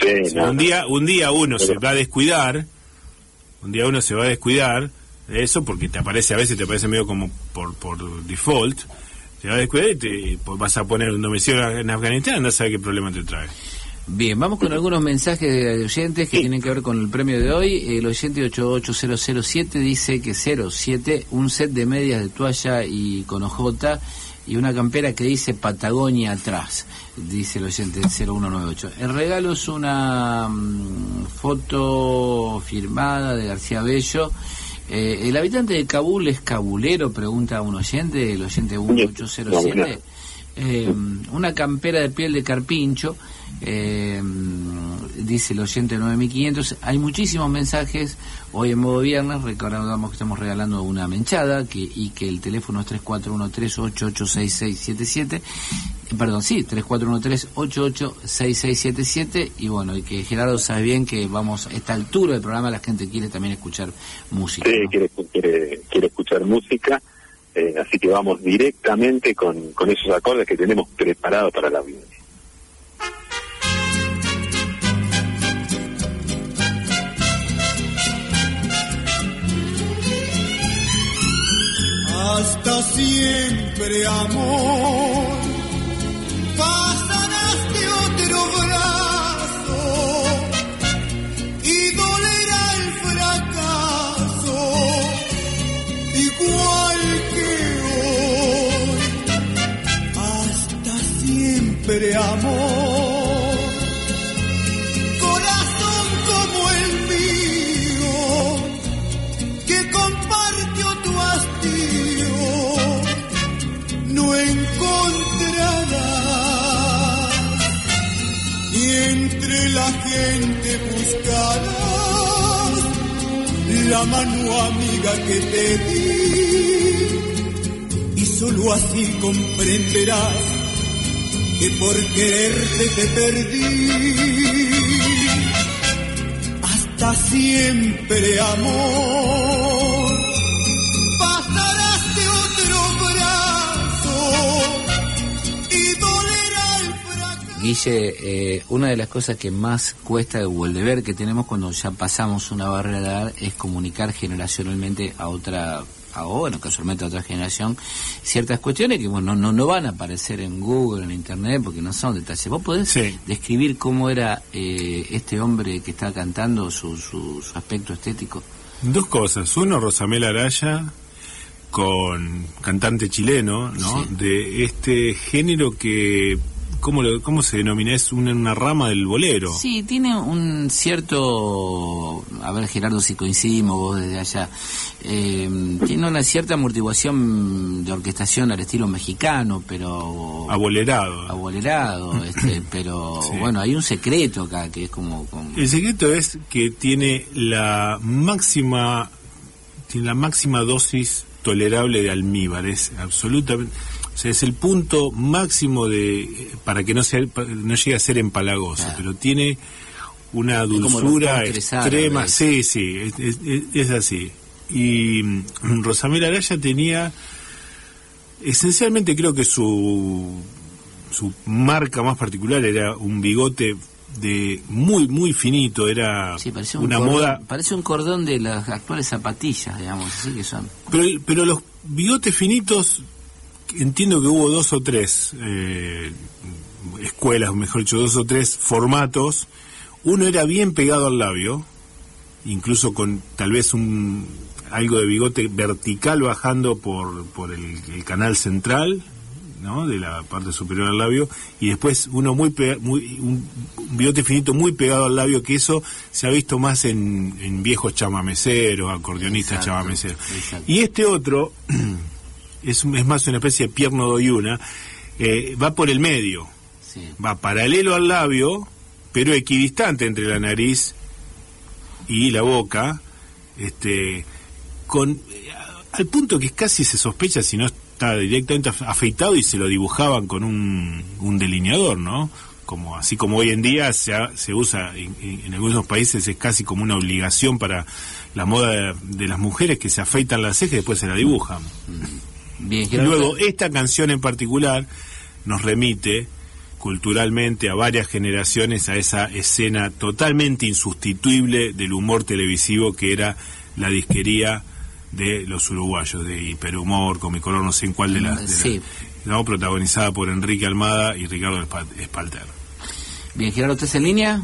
Sí, O sea, no, un día un día uno se va a descuidar, un día uno se va a descuidar de eso porque te aparece a veces te aparece medio como por por default, te va a descuidar y te pues, vas a poner un domicilio en Afganistán, no sabes qué problema te trae. Bien, vamos con algunos mensajes de oyentes que tienen que ver con el premio de hoy. El oyente 88007 dice que 07, un set de medias de toalla y con ojota y una campera que dice Patagonia atrás, dice el oyente 0198. El regalo es una mm, foto firmada de García Bello Eh, ¿El habitante de Kabul es cabulero? Pregunta un oyente, el oyente 1807. Eh, una campera de piel de carpincho, eh, dice el oyente 9500. Hay muchísimos mensajes hoy en modo viernes. Recordamos que estamos regalando una menchada que, y que el teléfono es 3413886677. Eh, Perdón, sí, 3413886677. Y bueno, y que Gerardo sabe bien que vamos a esta altura del programa, la gente quiere también escuchar música. Sí, ¿no? quiere, quiere, quiere escuchar música, eh, así que vamos directamente con, con esos acordes que tenemos preparados para la audiencia. Hasta siempre, amor. Pasarás de otro brazo y dolerá el fracaso, igual que hoy. Hasta siempre, amor. Buscarás la mano amiga que te di. Y solo así comprenderás que por quererte te perdí hasta siempre, amor. Guille, eh, una de las cosas que más cuesta o el deber que tenemos cuando ya pasamos una barrera de edad es comunicar generacionalmente a otra, a, o bueno, casualmente a otra generación, ciertas cuestiones que bueno, no, no van a aparecer en Google, en Internet, porque no son detalles. ¿Vos podés Sí. describir cómo era eh, este hombre que está cantando, su, su, su aspecto estético? Dos cosas. Uno, Rosamel Araya, con cantante chileno, ¿no? Sí. De este género que, ¿cómo, lo- cómo se denomina? Es una, una rama del bolero. Sí, tiene un cierto, a ver Gerardo si coincidimos vos desde allá, eh, tiene una cierta amortiguación de orquestación al estilo mexicano, pero Abolerado. abolerado, este, pero Sí. bueno, hay un secreto acá que es como... como- El secreto es que tiene la máxima, tiene la máxima dosis tolerable de almíbar. Es absolutamente, o sea, es el punto máximo de para que no sea, no llegue a ser empalagoso, Claro. pero tiene una dulzura extrema. Sí, sí, es, es- es- es así. Y mm, Rosamel Araya tenía, esencialmente creo que su su marca más particular era un bigote de muy muy finito era sí, parece un una cordón, moda parece un cordón de las actuales zapatillas, digamos, así que son. pero pero los bigotes finitos entiendo que hubo dos o tres eh, escuelas o mejor dicho dos o tres formatos uno era bien pegado al labio incluso con tal vez un algo de bigote vertical bajando por por el, el canal central ¿no? de la parte superior al labio y después uno muy, pega- muy un, un bigote finito muy pegado al labio que eso se ha visto más en, en viejos chamameceros acordeonistas Exacto, chamameceros exacto. y este otro es, es más una especie de pierno doyuna eh, va por el medio. Sí. va paralelo al labio pero equidistante entre la nariz y la boca este con eh, al punto que casi se sospecha si no está directamente af- afeitado y se lo dibujaban con un, un delineador no como así como hoy en día se, ha- se usa en, algunos países es casi como una obligación para la moda de, de las mujeres que se afeitan las cejas y después se la dibujan Bien, y luego esta canción en particular nos remite culturalmente a varias generaciones a esa escena totalmente insustituible del humor televisivo que era la disquería de los uruguayos, de Hiperhumor, Comicolor, no sé en cuál de las. ¿no? protagonizada por Enrique Almada y Ricardo Espa- Espalter. Bien, Gerardo, ¿estás en línea?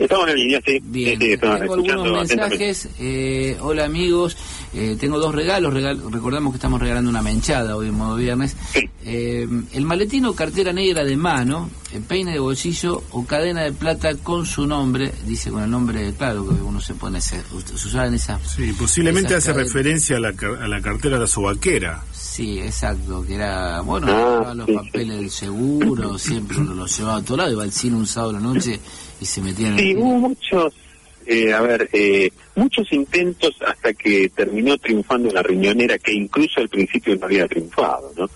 Estamos en línea, sí. Bien, Sí, tengo algunos mensajes. Eh, hola amigos, Eh, tengo dos regalos. Regal- recordamos que estamos regalando una menchada hoy en modo viernes. Sí. Eh, el maletín o cartera negra de mano, el peine de bolsillo o cadena de plata con su nombre, dice con el nombre, claro, que uno se pone, se, se usaban esas. Sí, posiblemente hace referencia a la, a la cartera de la sobaquera. Sí, exacto, que era, bueno, Ah, los sí, sí. papeles del seguro, siempre uno los llevaba a todo lado, iba al cine un sábado a la noche y se metía en el Sí, hubo muchos, eh, a ver, eh, muchos intentos hasta que terminó triunfando la riñonera, que incluso al principio no había triunfado, ¿no?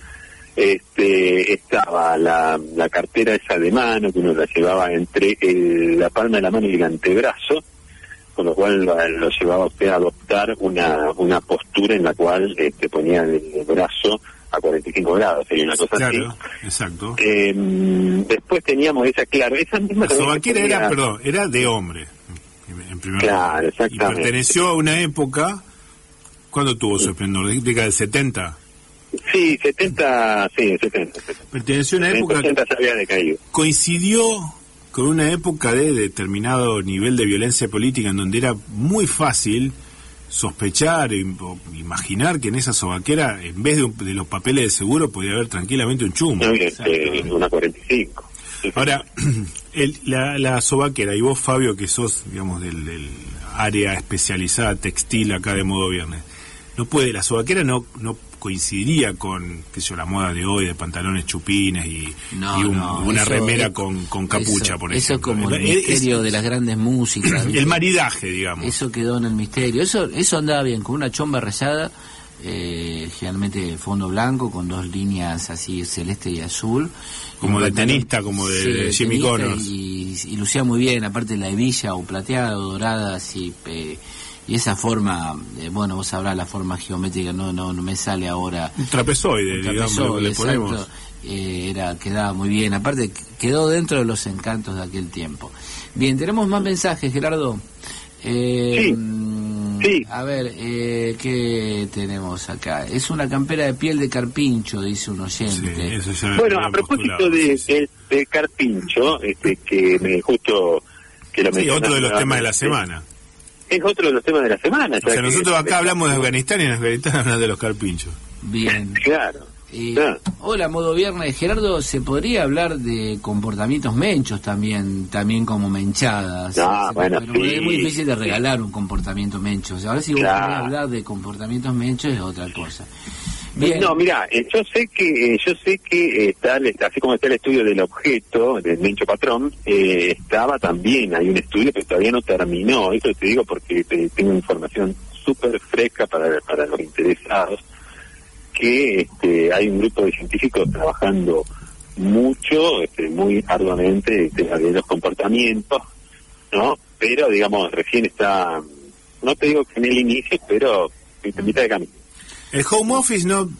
Este, estaba la, la cartera esa de mano, que uno la llevaba entre el- la palma de la mano y el antebrazo, con lo cual lo, lo llevaba usted a adoptar una, una postura en la cual este, ponía el, el brazo a 45 grados, sería una cosa Claro, así. exacto. Eh, después teníamos esa, claro, esa misma... La sobaquera era, perdón, era de hombre, en, primer Claro, lugar. Y exactamente. perteneció a una época, ¿cuándo tuvo su esplendor? ¿Década del 70? Sí, 70, sí, 70. 70. Perteneció a una época que 80 se había decaído. coincidió con una época de determinado nivel de violencia política en donde era muy fácil sospechar e o imaginar que en esa sobaquera, en vez de, un- de los papeles de seguro, podía haber tranquilamente un chumbo. No, este, una 45. Sí, sí. Ahora, el- la, la sobaquera, y vos, Fabio, que sos, digamos, del, del área especializada textil acá de modo viernes, no puede, la sobaquera no, no coincidiría con, qué sé yo, la moda de hoy, de pantalones chupines y, No, y un- no, una eso remera con, con capucha, eso- por Eso es ejemplo. como el es- misterio de las grandes músicas. el maridaje, digamos. Eso quedó en el misterio. Eso eso andaba bien, con una chomba rayada, eh, generalmente fondo blanco, con dos líneas así celeste y azul. Como Y de pantalón- tenista, como de Jimmy tenista Connors. Y, y lucía muy bien, aparte la hebilla o plateada o dorada, así. eh, y esa forma, eh, bueno, vos sabrás la forma geométrica, no no no me sale ahora. Un trapezoide, Un digamos, lo que le trapezoide, ponemos. Eh, era quedaba muy bien aparte qu- quedó dentro de los encantos de aquel tiempo bien tenemos más mensajes Gerardo Eh, Sí. mm, Sí. a ver eh, qué tenemos acá es una campera de piel de carpincho dice un Sí, oyente eso ya lo Bueno, a propósito de, sí, sí. de, de Carpincho, este, que me justo que lo Sí, otro de los temas de la semana. Es otro de los temas de la semana. O sea, que- nosotros acá hablamos de Afganistán y en Afganistán hablan de los carpinchos. bien Claro. Eh, claro. hola, modo viernes. Gerardo, ¿se podría hablar de comportamientos menchos también, también como menchadas? Ah, bueno, pero sí. Es muy difícil de regalar un comportamiento mencho. O sea, ahora si vos Claro. querés hablar de comportamientos menchos es otra cosa. No, mira, yo sé que yo sé que eh, el- así como está el estudio del objeto del Mencho Patrón, eh, estaba también hay un estudio que todavía no terminó. Eso te digo porque te- tengo información súper fresca para para los interesados que este, hay un grupo de científicos trabajando mucho, este, muy arduamente, este, de los comportamientos, ¿no? Pero, digamos, recién está, no te digo que en el inicio, pero en mitad de camino. ¿El home office no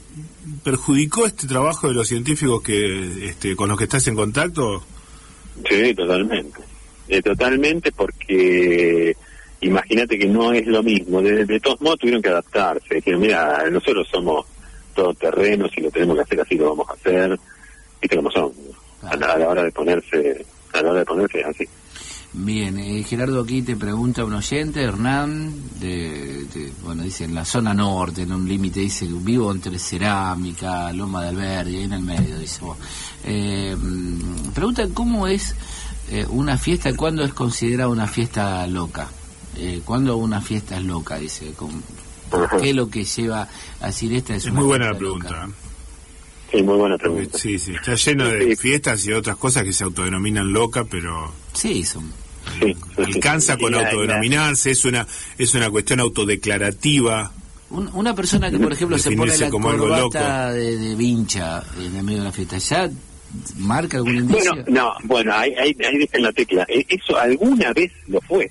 perjudicó este trabajo de los científicos que este, con los que estás en contacto? Sí, totalmente. Eh, totalmente porque imagínate que no es lo mismo. De, todos modos tuvieron que adaptarse. Dijeron, mira, nosotros somos todoterrenos y lo tenemos que hacer así, lo vamos a hacer. Viste cómo son. A la, a la hora de ponerse, a la hora de ponerse así. Bien, eh, Gerardo aquí te pregunta un oyente, Hernán, de, de- bueno, dice en la zona norte, en un límite, dice vivo entre cerámica, Loma del Verde, ahí en el medio, dice vos. Eh, mm, pregunta cómo es eh, una fiesta, cuándo es considerada una fiesta loca. Eh, ¿Cuándo una fiesta es loca? Dice. ¿Con- Ajá. ¿Qué es lo que lleva a decir esta es, Es una muy buena la fiesta loca? pregunta. ¿eh? Sí, muy buena pregunta. Sí, sí, está lleno de Sí. fiestas y otras cosas que se autodenominan loca, pero Sí, son Sí, sí, alcanza sí. con autodenominarse, es una es una cuestión autodeclarativa. Un- una persona que, por ejemplo, se pone la como algo corbata de, de vincha en el medio de la fiesta, ¿ya marca algún indicio? Bueno, no, bueno, ahí, ahí, ahí dejan la tecla. E- Eso alguna vez lo fue.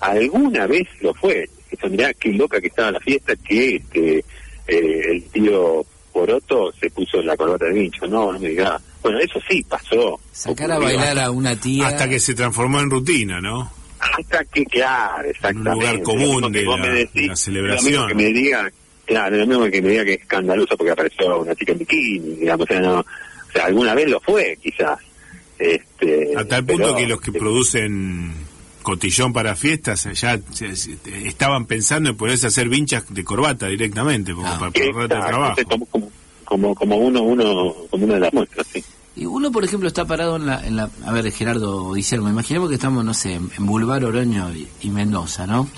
Alguna vez lo fue. Eso, mirá qué loca que estaba la fiesta que este, eh, el tío Poroto se puso la corbata de vincho. No, no me digas. Bueno, eso sí pasó. Sacar a bailar a una tía. Hasta que se transformó en rutina, ¿no? Hasta que, claro, exactamente. lugar común de la- me decís, de la celebración. Lo mismo que me diga, claro, lo mismo que me diga que es escandaloso porque apareció una chica en bikini, digamos, o sea, no, o sea, alguna vez lo fue, quizás. Este, A tal punto pero- que los que producen cotillón para fiestas ya se- se- estaban pensando en ponerse a hacer vinchas de corbata directamente, como Ah. para para ahorrarte el trabajo. como, como, como, como uno, uno, como una de las muestras, sí. Y uno, por ejemplo, está parado en la... En la a ver, Gerardo Guillermo, imaginemos que estamos, no sé, en Boulevard Oroño y, y Mendoza, ¿no?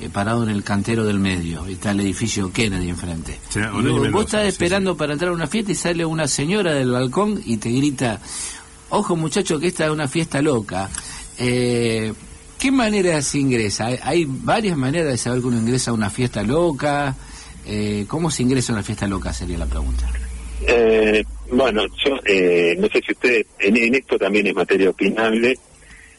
Eh, parado en el cantero del medio, y está el edificio Kennedy enfrente. Sí, Y Oroño y vos, Mendoza, vos estás sí, esperando para entrar a una fiesta y sale una señora del balcón y te grita, ojo muchacho que esta es una fiesta loca. Eh, ¿Qué manera se ingresa? Hay, hay varias maneras de saber que uno ingresa a una fiesta loca. Eh, ¿Cómo se ingresa a una fiesta loca? Sería la pregunta. Eh, bueno, yo eh, no sé si ustedes, en, en esto también es materia opinable.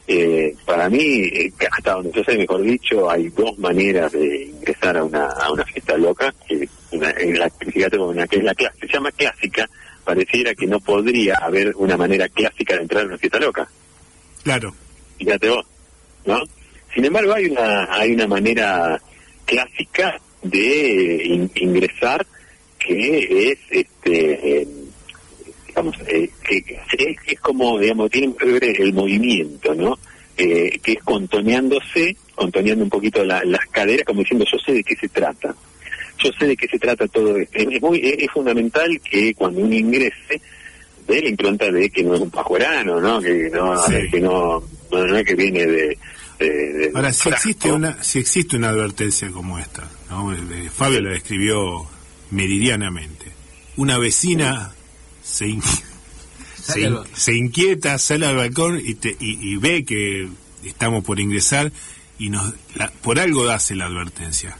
Eh, para mí, eh, hasta donde yo sé, mejor dicho, hay dos maneras de ingresar a una, a una fiesta loca. Que una, en la, fíjate, una que es la clase, se llama clásica. Pareciera que no podría haber una manera clásica de entrar a una fiesta loca. Claro. fíjate vos, ¿no? Sin embargo, hay una hay una manera clásica de in- ingresar que es este eh, digamos eh, que es, es como digamos tiene que ver el movimiento, ¿no? Eh, que es contoneándose, contoneando un poquito la- las caderas, como diciendo yo sé de qué se trata. Yo sé de qué se trata todo esto. Es, muy, es, es fundamental que cuando uno ingrese de la impronta de que no es un pajuerano, ¿no? Que no, Sí. que no, no, no es que viene de... de- de- Ahora, si frasco. existe una si existe una advertencia como esta, ¿no? Eh, Fabio la describió meridianamente. Una vecina se, in- se, in- inquieta, sale al balcón y, te- y, y ve que estamos por ingresar y nos la- por algo hace la advertencia.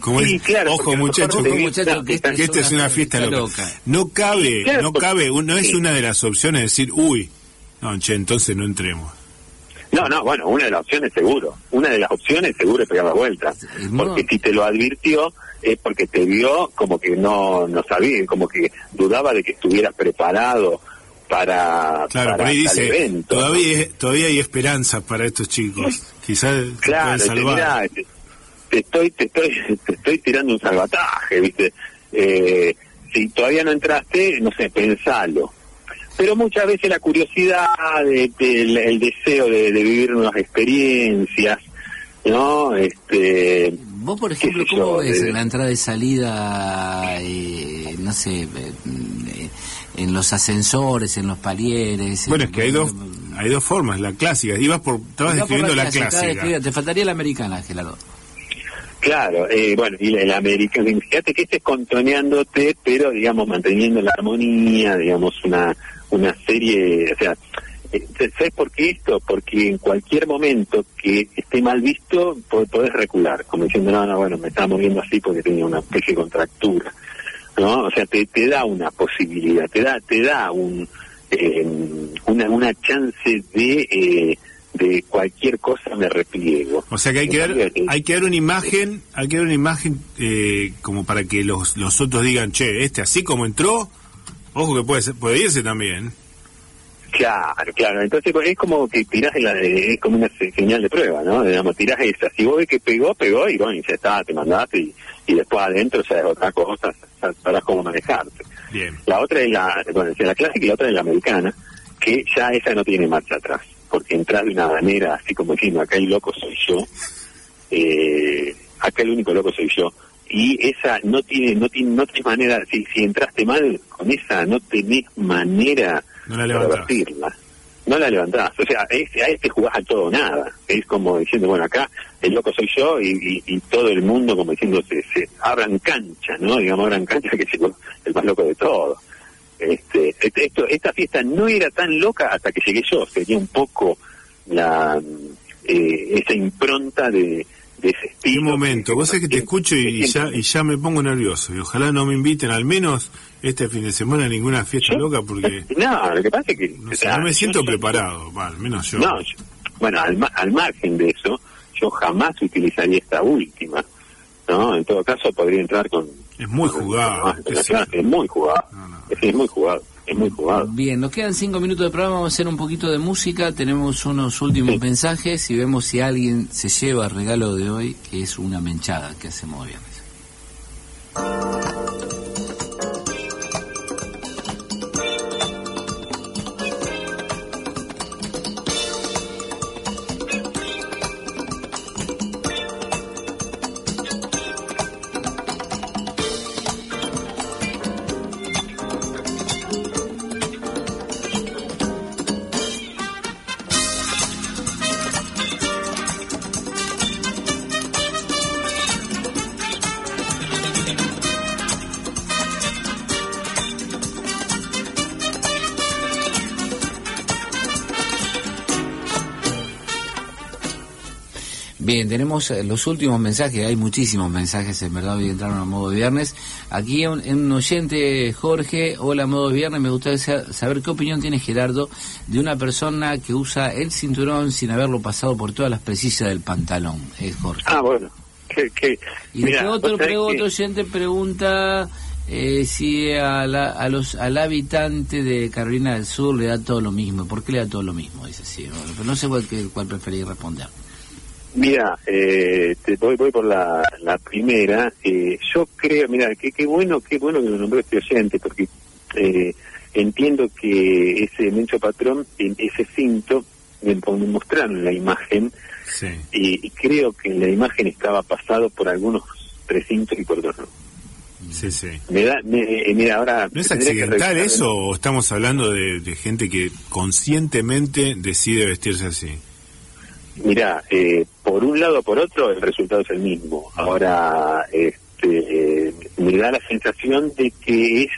Como Sí, es, claro, ojo muchachos, vi- muchacho, que esta que esta es una fiesta loca. No cabe, Claro, no porque- cabe, no es sí. una de las opciones decir, uy, no, che, entonces no entremos. No, no, bueno, una de las opciones seguro. Una de las opciones seguro es pegar la vuelta. Porque si te lo advirtió es porque te vio como que no, no sabía, como que dudaba de que estuvieras preparado para, Claro, para por ahí tal dice, evento. ¿no? todavía, todavía hay esperanza para estos chicos. Quizás se Claro, te, salvar. mirá, te, te estoy, te estoy, te estoy tirando un salvataje, viste. Eh, si todavía no entraste, no sé, pensalo. Pero muchas veces la curiosidad, de- de- el, el deseo de, de vivir nuevas experiencias, ¿no? Este, Vos, por ejemplo, ¿cómo yo, ves de- en la entrada y salida, eh, no sé, eh, eh, en los ascensores, en los palieres? Bueno, en- es que hay dos, hay dos formas, la clásica. Ibas por, estabas Iba por describiendo la clásica, Te faltaría la americana, Gerardo. Claro, eh, bueno, y el americano, fíjate que este es contoneándote, pero digamos manteniendo la armonía, digamos una una serie, o sea, eh, ¿sabes por qué esto? Porque en cualquier momento que esté mal visto, po- podés recular, como diciendo, no, no, bueno, me estaba moviendo así porque tenía una especie de contractura, ¿no? O sea, te, te da una posibilidad, te da te da un eh, una, una chance de eh, de cualquier cosa me repliego. O sea que hay que dar, eh, hay que dar una imagen, hay que dar una imagen eh, como para que los, los otros digan, che, este así como entró, ojo que puede ser, puede irse también. Claro, claro. Entonces pues, es como que tirás la, es como una se- señal de prueba, ¿no? Digamos, tirás esa. Si vos ves que pegó, pegó y bueno, y ya está, te mandaste y, y después adentro ya es otra cosa, sabrás cómo manejarte. Bien. La otra es la, bueno, es la clásica y la otra es la americana, que ya esa no tiene marcha atrás, porque entras de una manera así como diciendo, acá el loco soy yo, eh, acá el único loco soy yo, y esa no tiene, no tiene, no tenés manera, si, si entraste mal con esa, no tenés manera No la levantás. No la levantás, o sea, es, a este jugás a todo o nada, es como diciendo, bueno, acá el loco soy yo y, y, y todo el mundo como diciendo, se, se abran cancha, ¿no? Digamos, abran cancha que es el, más loco de todo. Este, este- esto, esta fiesta no era tan loca hasta que llegué yo, sería un poco la eh, esa impronta de, de ese ¿Qué estilo. momento? Vos sabés que te escucho y, y ya, y ya me pongo nervioso. Y ojalá no me inviten al menos este fin de semana ninguna fiesta Yo- loca porque No, lo que pasa es que... no, sé, me siento preparado, al menos yo. No, yo- bueno, al, ma- al margen de eso, yo jamás utilizaría esta última. ¿no? En todo caso, podría entrar con. Es muy jugado, con- Es muy jugado. No, no. Es, es muy jugado. Es muy jugado. Bien, nos quedan cinco minutos de programa, vamos a hacer un poquito de música, tenemos unos últimos Sí. mensajes y vemos si alguien se lleva el regalo de hoy, que es una menchada que hacemos viernes. Bien, tenemos eh, los últimos mensajes, hay muchísimos mensajes, en verdad, hoy entraron a modo viernes. Aquí un, un oyente, Jorge, hola, modo viernes, me gustaría sa- saber qué opinión tiene Gerardo de una persona que usa el cinturón sin haberlo pasado por todas las precisas del pantalón, es Jorge. Ah, bueno. Que, que, Y mira, otro, pre- otro oyente pregunta eh, si a la- a los, al habitante de Carolina del Sur le da todo lo mismo. ¿Por qué le da todo lo mismo? Dice sí, bueno, pero no sé cuál, cuál preferís responder. Mira, eh, te voy, voy por la, la primera. Eh, yo creo, mira, qué qué bueno, qué bueno que lo nombró este oyente, porque eh, entiendo que ese Mencho Patrón, ese cinto, me, mostraron la imagen Sí. y, y creo que en la imagen estaba pasado por algunos precintos y por otros no. Sí, sí. Me da, me, eh, mira, ahora... ¿No es que accidental eso o estamos hablando de, de gente que conscientemente decide vestirse así? Mira, eh, por un lado o por otro el resultado es el mismo. Ahora, este, eh, me da la sensación de que es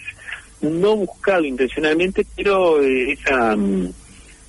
no buscado intencionalmente, pero eh, esa mm,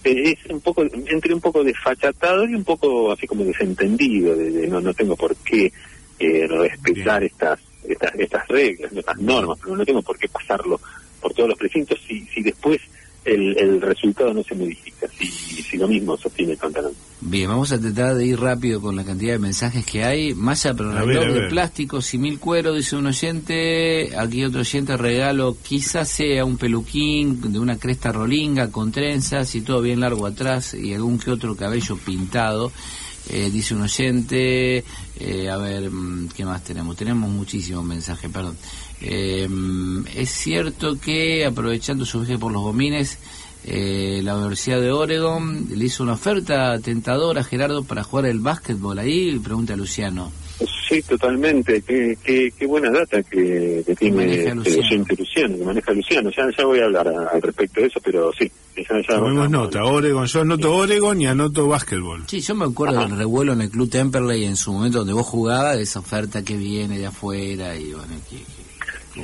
eh, es un poco entre un poco desfachatado y un poco así como desentendido. De, de no no tengo por qué eh, respetar estas, estas estas reglas, estas normas, pero no tengo por qué pasarlo por todos los precintos si si después el, el resultado no se modifica, si, si lo mismo sostiene el pantalón. Bien, vamos a tratar de ir rápido con la cantidad de mensajes que hay. Malla, pero A ver, reloj a de ver. plástico, simil cuero, dice un oyente. Aquí otro oyente, regalo, quizás sea un peluquín de una cresta rolinga con trenzas y todo bien largo atrás y algún que otro cabello pintado. Eh, dice un oyente, eh, a ver, mm, ¿qué más tenemos? Tenemos muchísimos mensajes, perdón. Eh, es cierto que, aprovechando su viaje por los gomines, eh, la Universidad de Oregon le hizo una oferta tentadora a Gerardo para jugar el básquetbol ahí, pregunta Luciano. Sí, totalmente. Qué, qué, qué buena data que, que tiene maneja este Luciano. Luciano, que maneja Luciano. Ya, ya voy a hablar a- al respecto de eso, pero sí. ya- ya Tomemos a- nota, Oregon, yo anoto Oregon y anoto básquetbol. Sí, yo me acuerdo del revuelo en el Club Temperley en su momento donde vos jugabas, de esa oferta que viene de afuera y bueno, que- que-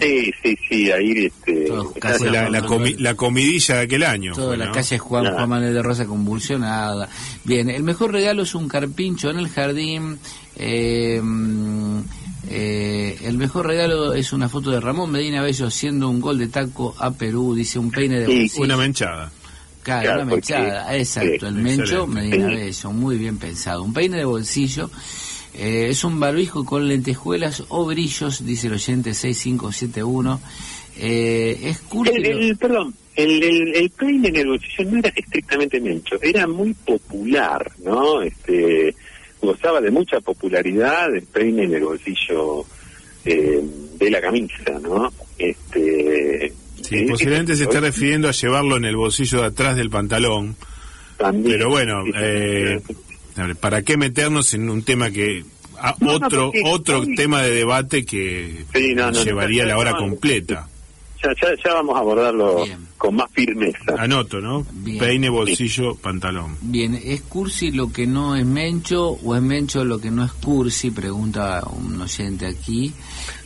Sí, sí, sí, ahí este... Casi la, no, la, no, comi- no. la comidilla de aquel año. Toda fue, la ¿no? calle Juan. Juan Manuel de Rosa convulsionada. Bien, el mejor regalo es un carpincho en el jardín. eh, mm, eh, el mejor regalo es una foto de Ramón Medina Bello haciendo un gol de taco a Perú, dice un peine de Sí. Una menchada. Claro, Claro, una porque- mechada, exacto, el mencho excelente. Medina. Bello, muy bien pensado. Un peine de bolsillo, eh, es un barbijo con lentejuelas o brillos, dice el oyente 6571. Eh, es cursi El, el- perdón, el, el, el en el bolsillo no era estrictamente mencho, era muy popular, ¿no? Este, gozaba de mucha popularidad el peine en el bolsillo eh, de la camisa, ¿no? Este, Sí, eh, posiblemente se esté hoy refiriendo a llevarlo en el bolsillo de atrás del pantalón. también- Pero bueno, sí, sí, eh, sí. ¿Para qué meternos en un tema que... a No, no, otro porque otro tema de debate que Sí, no, no, llevaría no, la hora no, completa. Ya, ya, ya vamos a abordarlo Bien. con más firmeza. Anoto, ¿no? Bien. Peine, bolsillo, pantalón. Bien, ¿es cursi lo que no es mencho o es mencho lo que no es cursi? Pregunta un oyente aquí.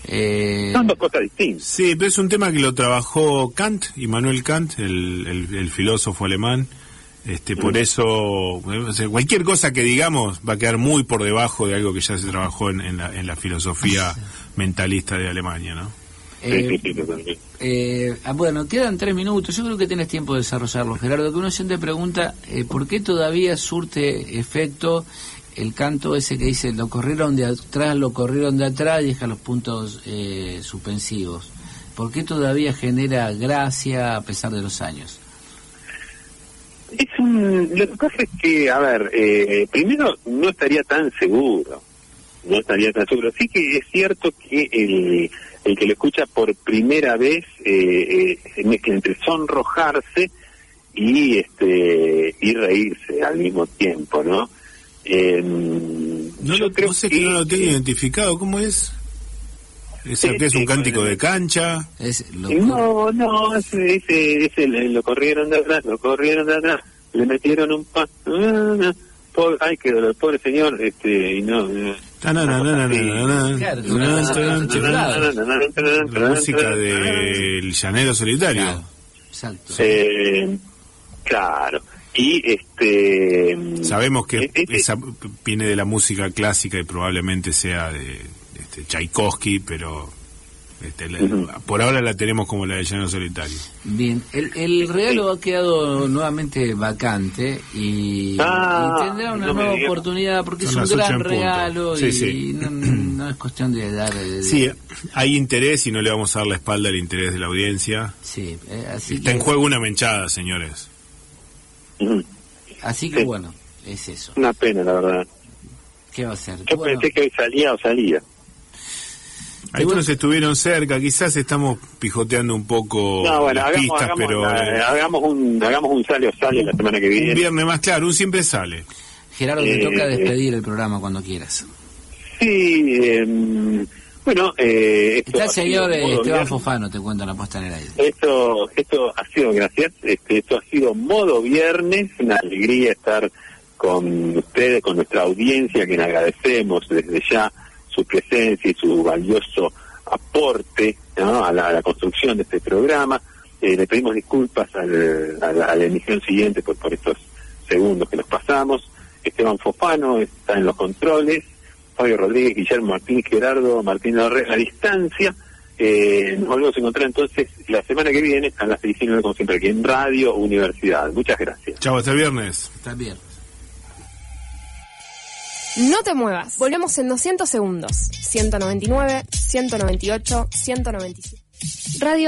Eh, Son dos cosas distintas. Sí, pero es un tema que lo trabajó Kant, Immanuel Kant, el, el- el filósofo alemán. Este, por eso, cualquier cosa que digamos va a quedar muy por debajo de algo que ya se trabajó en, en la, en la filosofía mentalista de Alemania, ¿no? Eh, eh, ah, bueno, quedan tres minutos. Yo creo que tienes tiempo de desarrollarlo, Gerardo. Que un oyente pregunta eh, por qué todavía surte efecto el canto ese que dice lo corrieron de atrás, lo corrieron de atrás y deja los puntos eh, suspensivos. ¿Por qué todavía genera gracia a pesar de los años? Es un, lo que pasa es que, a ver, eh, primero no estaría tan seguro, no estaría tan seguro. Sí que es cierto que el, el que lo escucha por primera vez eh, eh, mezcla entre sonrojarse y este y reírse al mismo tiempo, ¿no? Eh, No, yo lo, creo no sé que no lo tengo identificado. ¿Cómo es? ¿Es, Sí, es un sí, cántico bueno. de cancha? Es lo No, no, ese, ese, ese le- lo corrieron de atrás, lo corrieron de atrás, le metieron un pan. Pobre, ay, qué dolor, pobre señor, este, y no. La música del llanero solitario. Claro, exacto. Eh, claro. Y este Sabemos que eh, eh, esa viene de la música clásica y probablemente sea de este, Tchaikovsky, pero este, la- por ahora la tenemos como la de Llano Solitario. Bien, el, el regalo ha quedado nuevamente vacante y, Ah, y tendrá una no nueva oportunidad porque Son es un gran regalo Sí, y sí. No, no es cuestión de dar... de- Sí, hay interés y no le vamos a dar la espalda al interés de la audiencia. sí, eh, así Está que, en juego una menchada, señores. Así que Sí. bueno, es eso. una pena, la verdad. ¿Qué va a ser? Yo Bueno, pensé que hoy salía o salía. Algunos estuvieron cerca, quizás estamos pijoteando un poco No, bueno, las hagamos, pistas, hagamos, pero eh, hagamos un hagamos un sale o sale la semana que un viene. viernes más claro, un siempre sale. Gerardo, te toca eh. despedir el programa cuando quieras. Sí, eh, bueno, eh, esto Está el sido señor eh, Esteban viernes. Fofano, te cuento la puesta en el aire. Esto, esto ha sido, gracias, este, esto ha sido modo viernes, una alegría estar con ustedes, con nuestra audiencia, a quien agradecemos desde ya su presencia y su valioso aporte ¿no? a, la, a la construcción de este programa. Eh, le pedimos disculpas al- a, la, a la emisión siguiente por, por estos segundos que nos pasamos. Esteban Fofano está en los controles, Fabio Rodríguez, Guillermo Martín, Gerardo Martín Larre, a la distancia. Eh, nos volvemos a encontrar entonces la semana que viene a las 19, como siempre, aquí en Radio Universidad. Muchas gracias. Chao, hasta el viernes. Está bien. No te muevas. Volvemos en 200 segundos. 199, 198, 197. Radio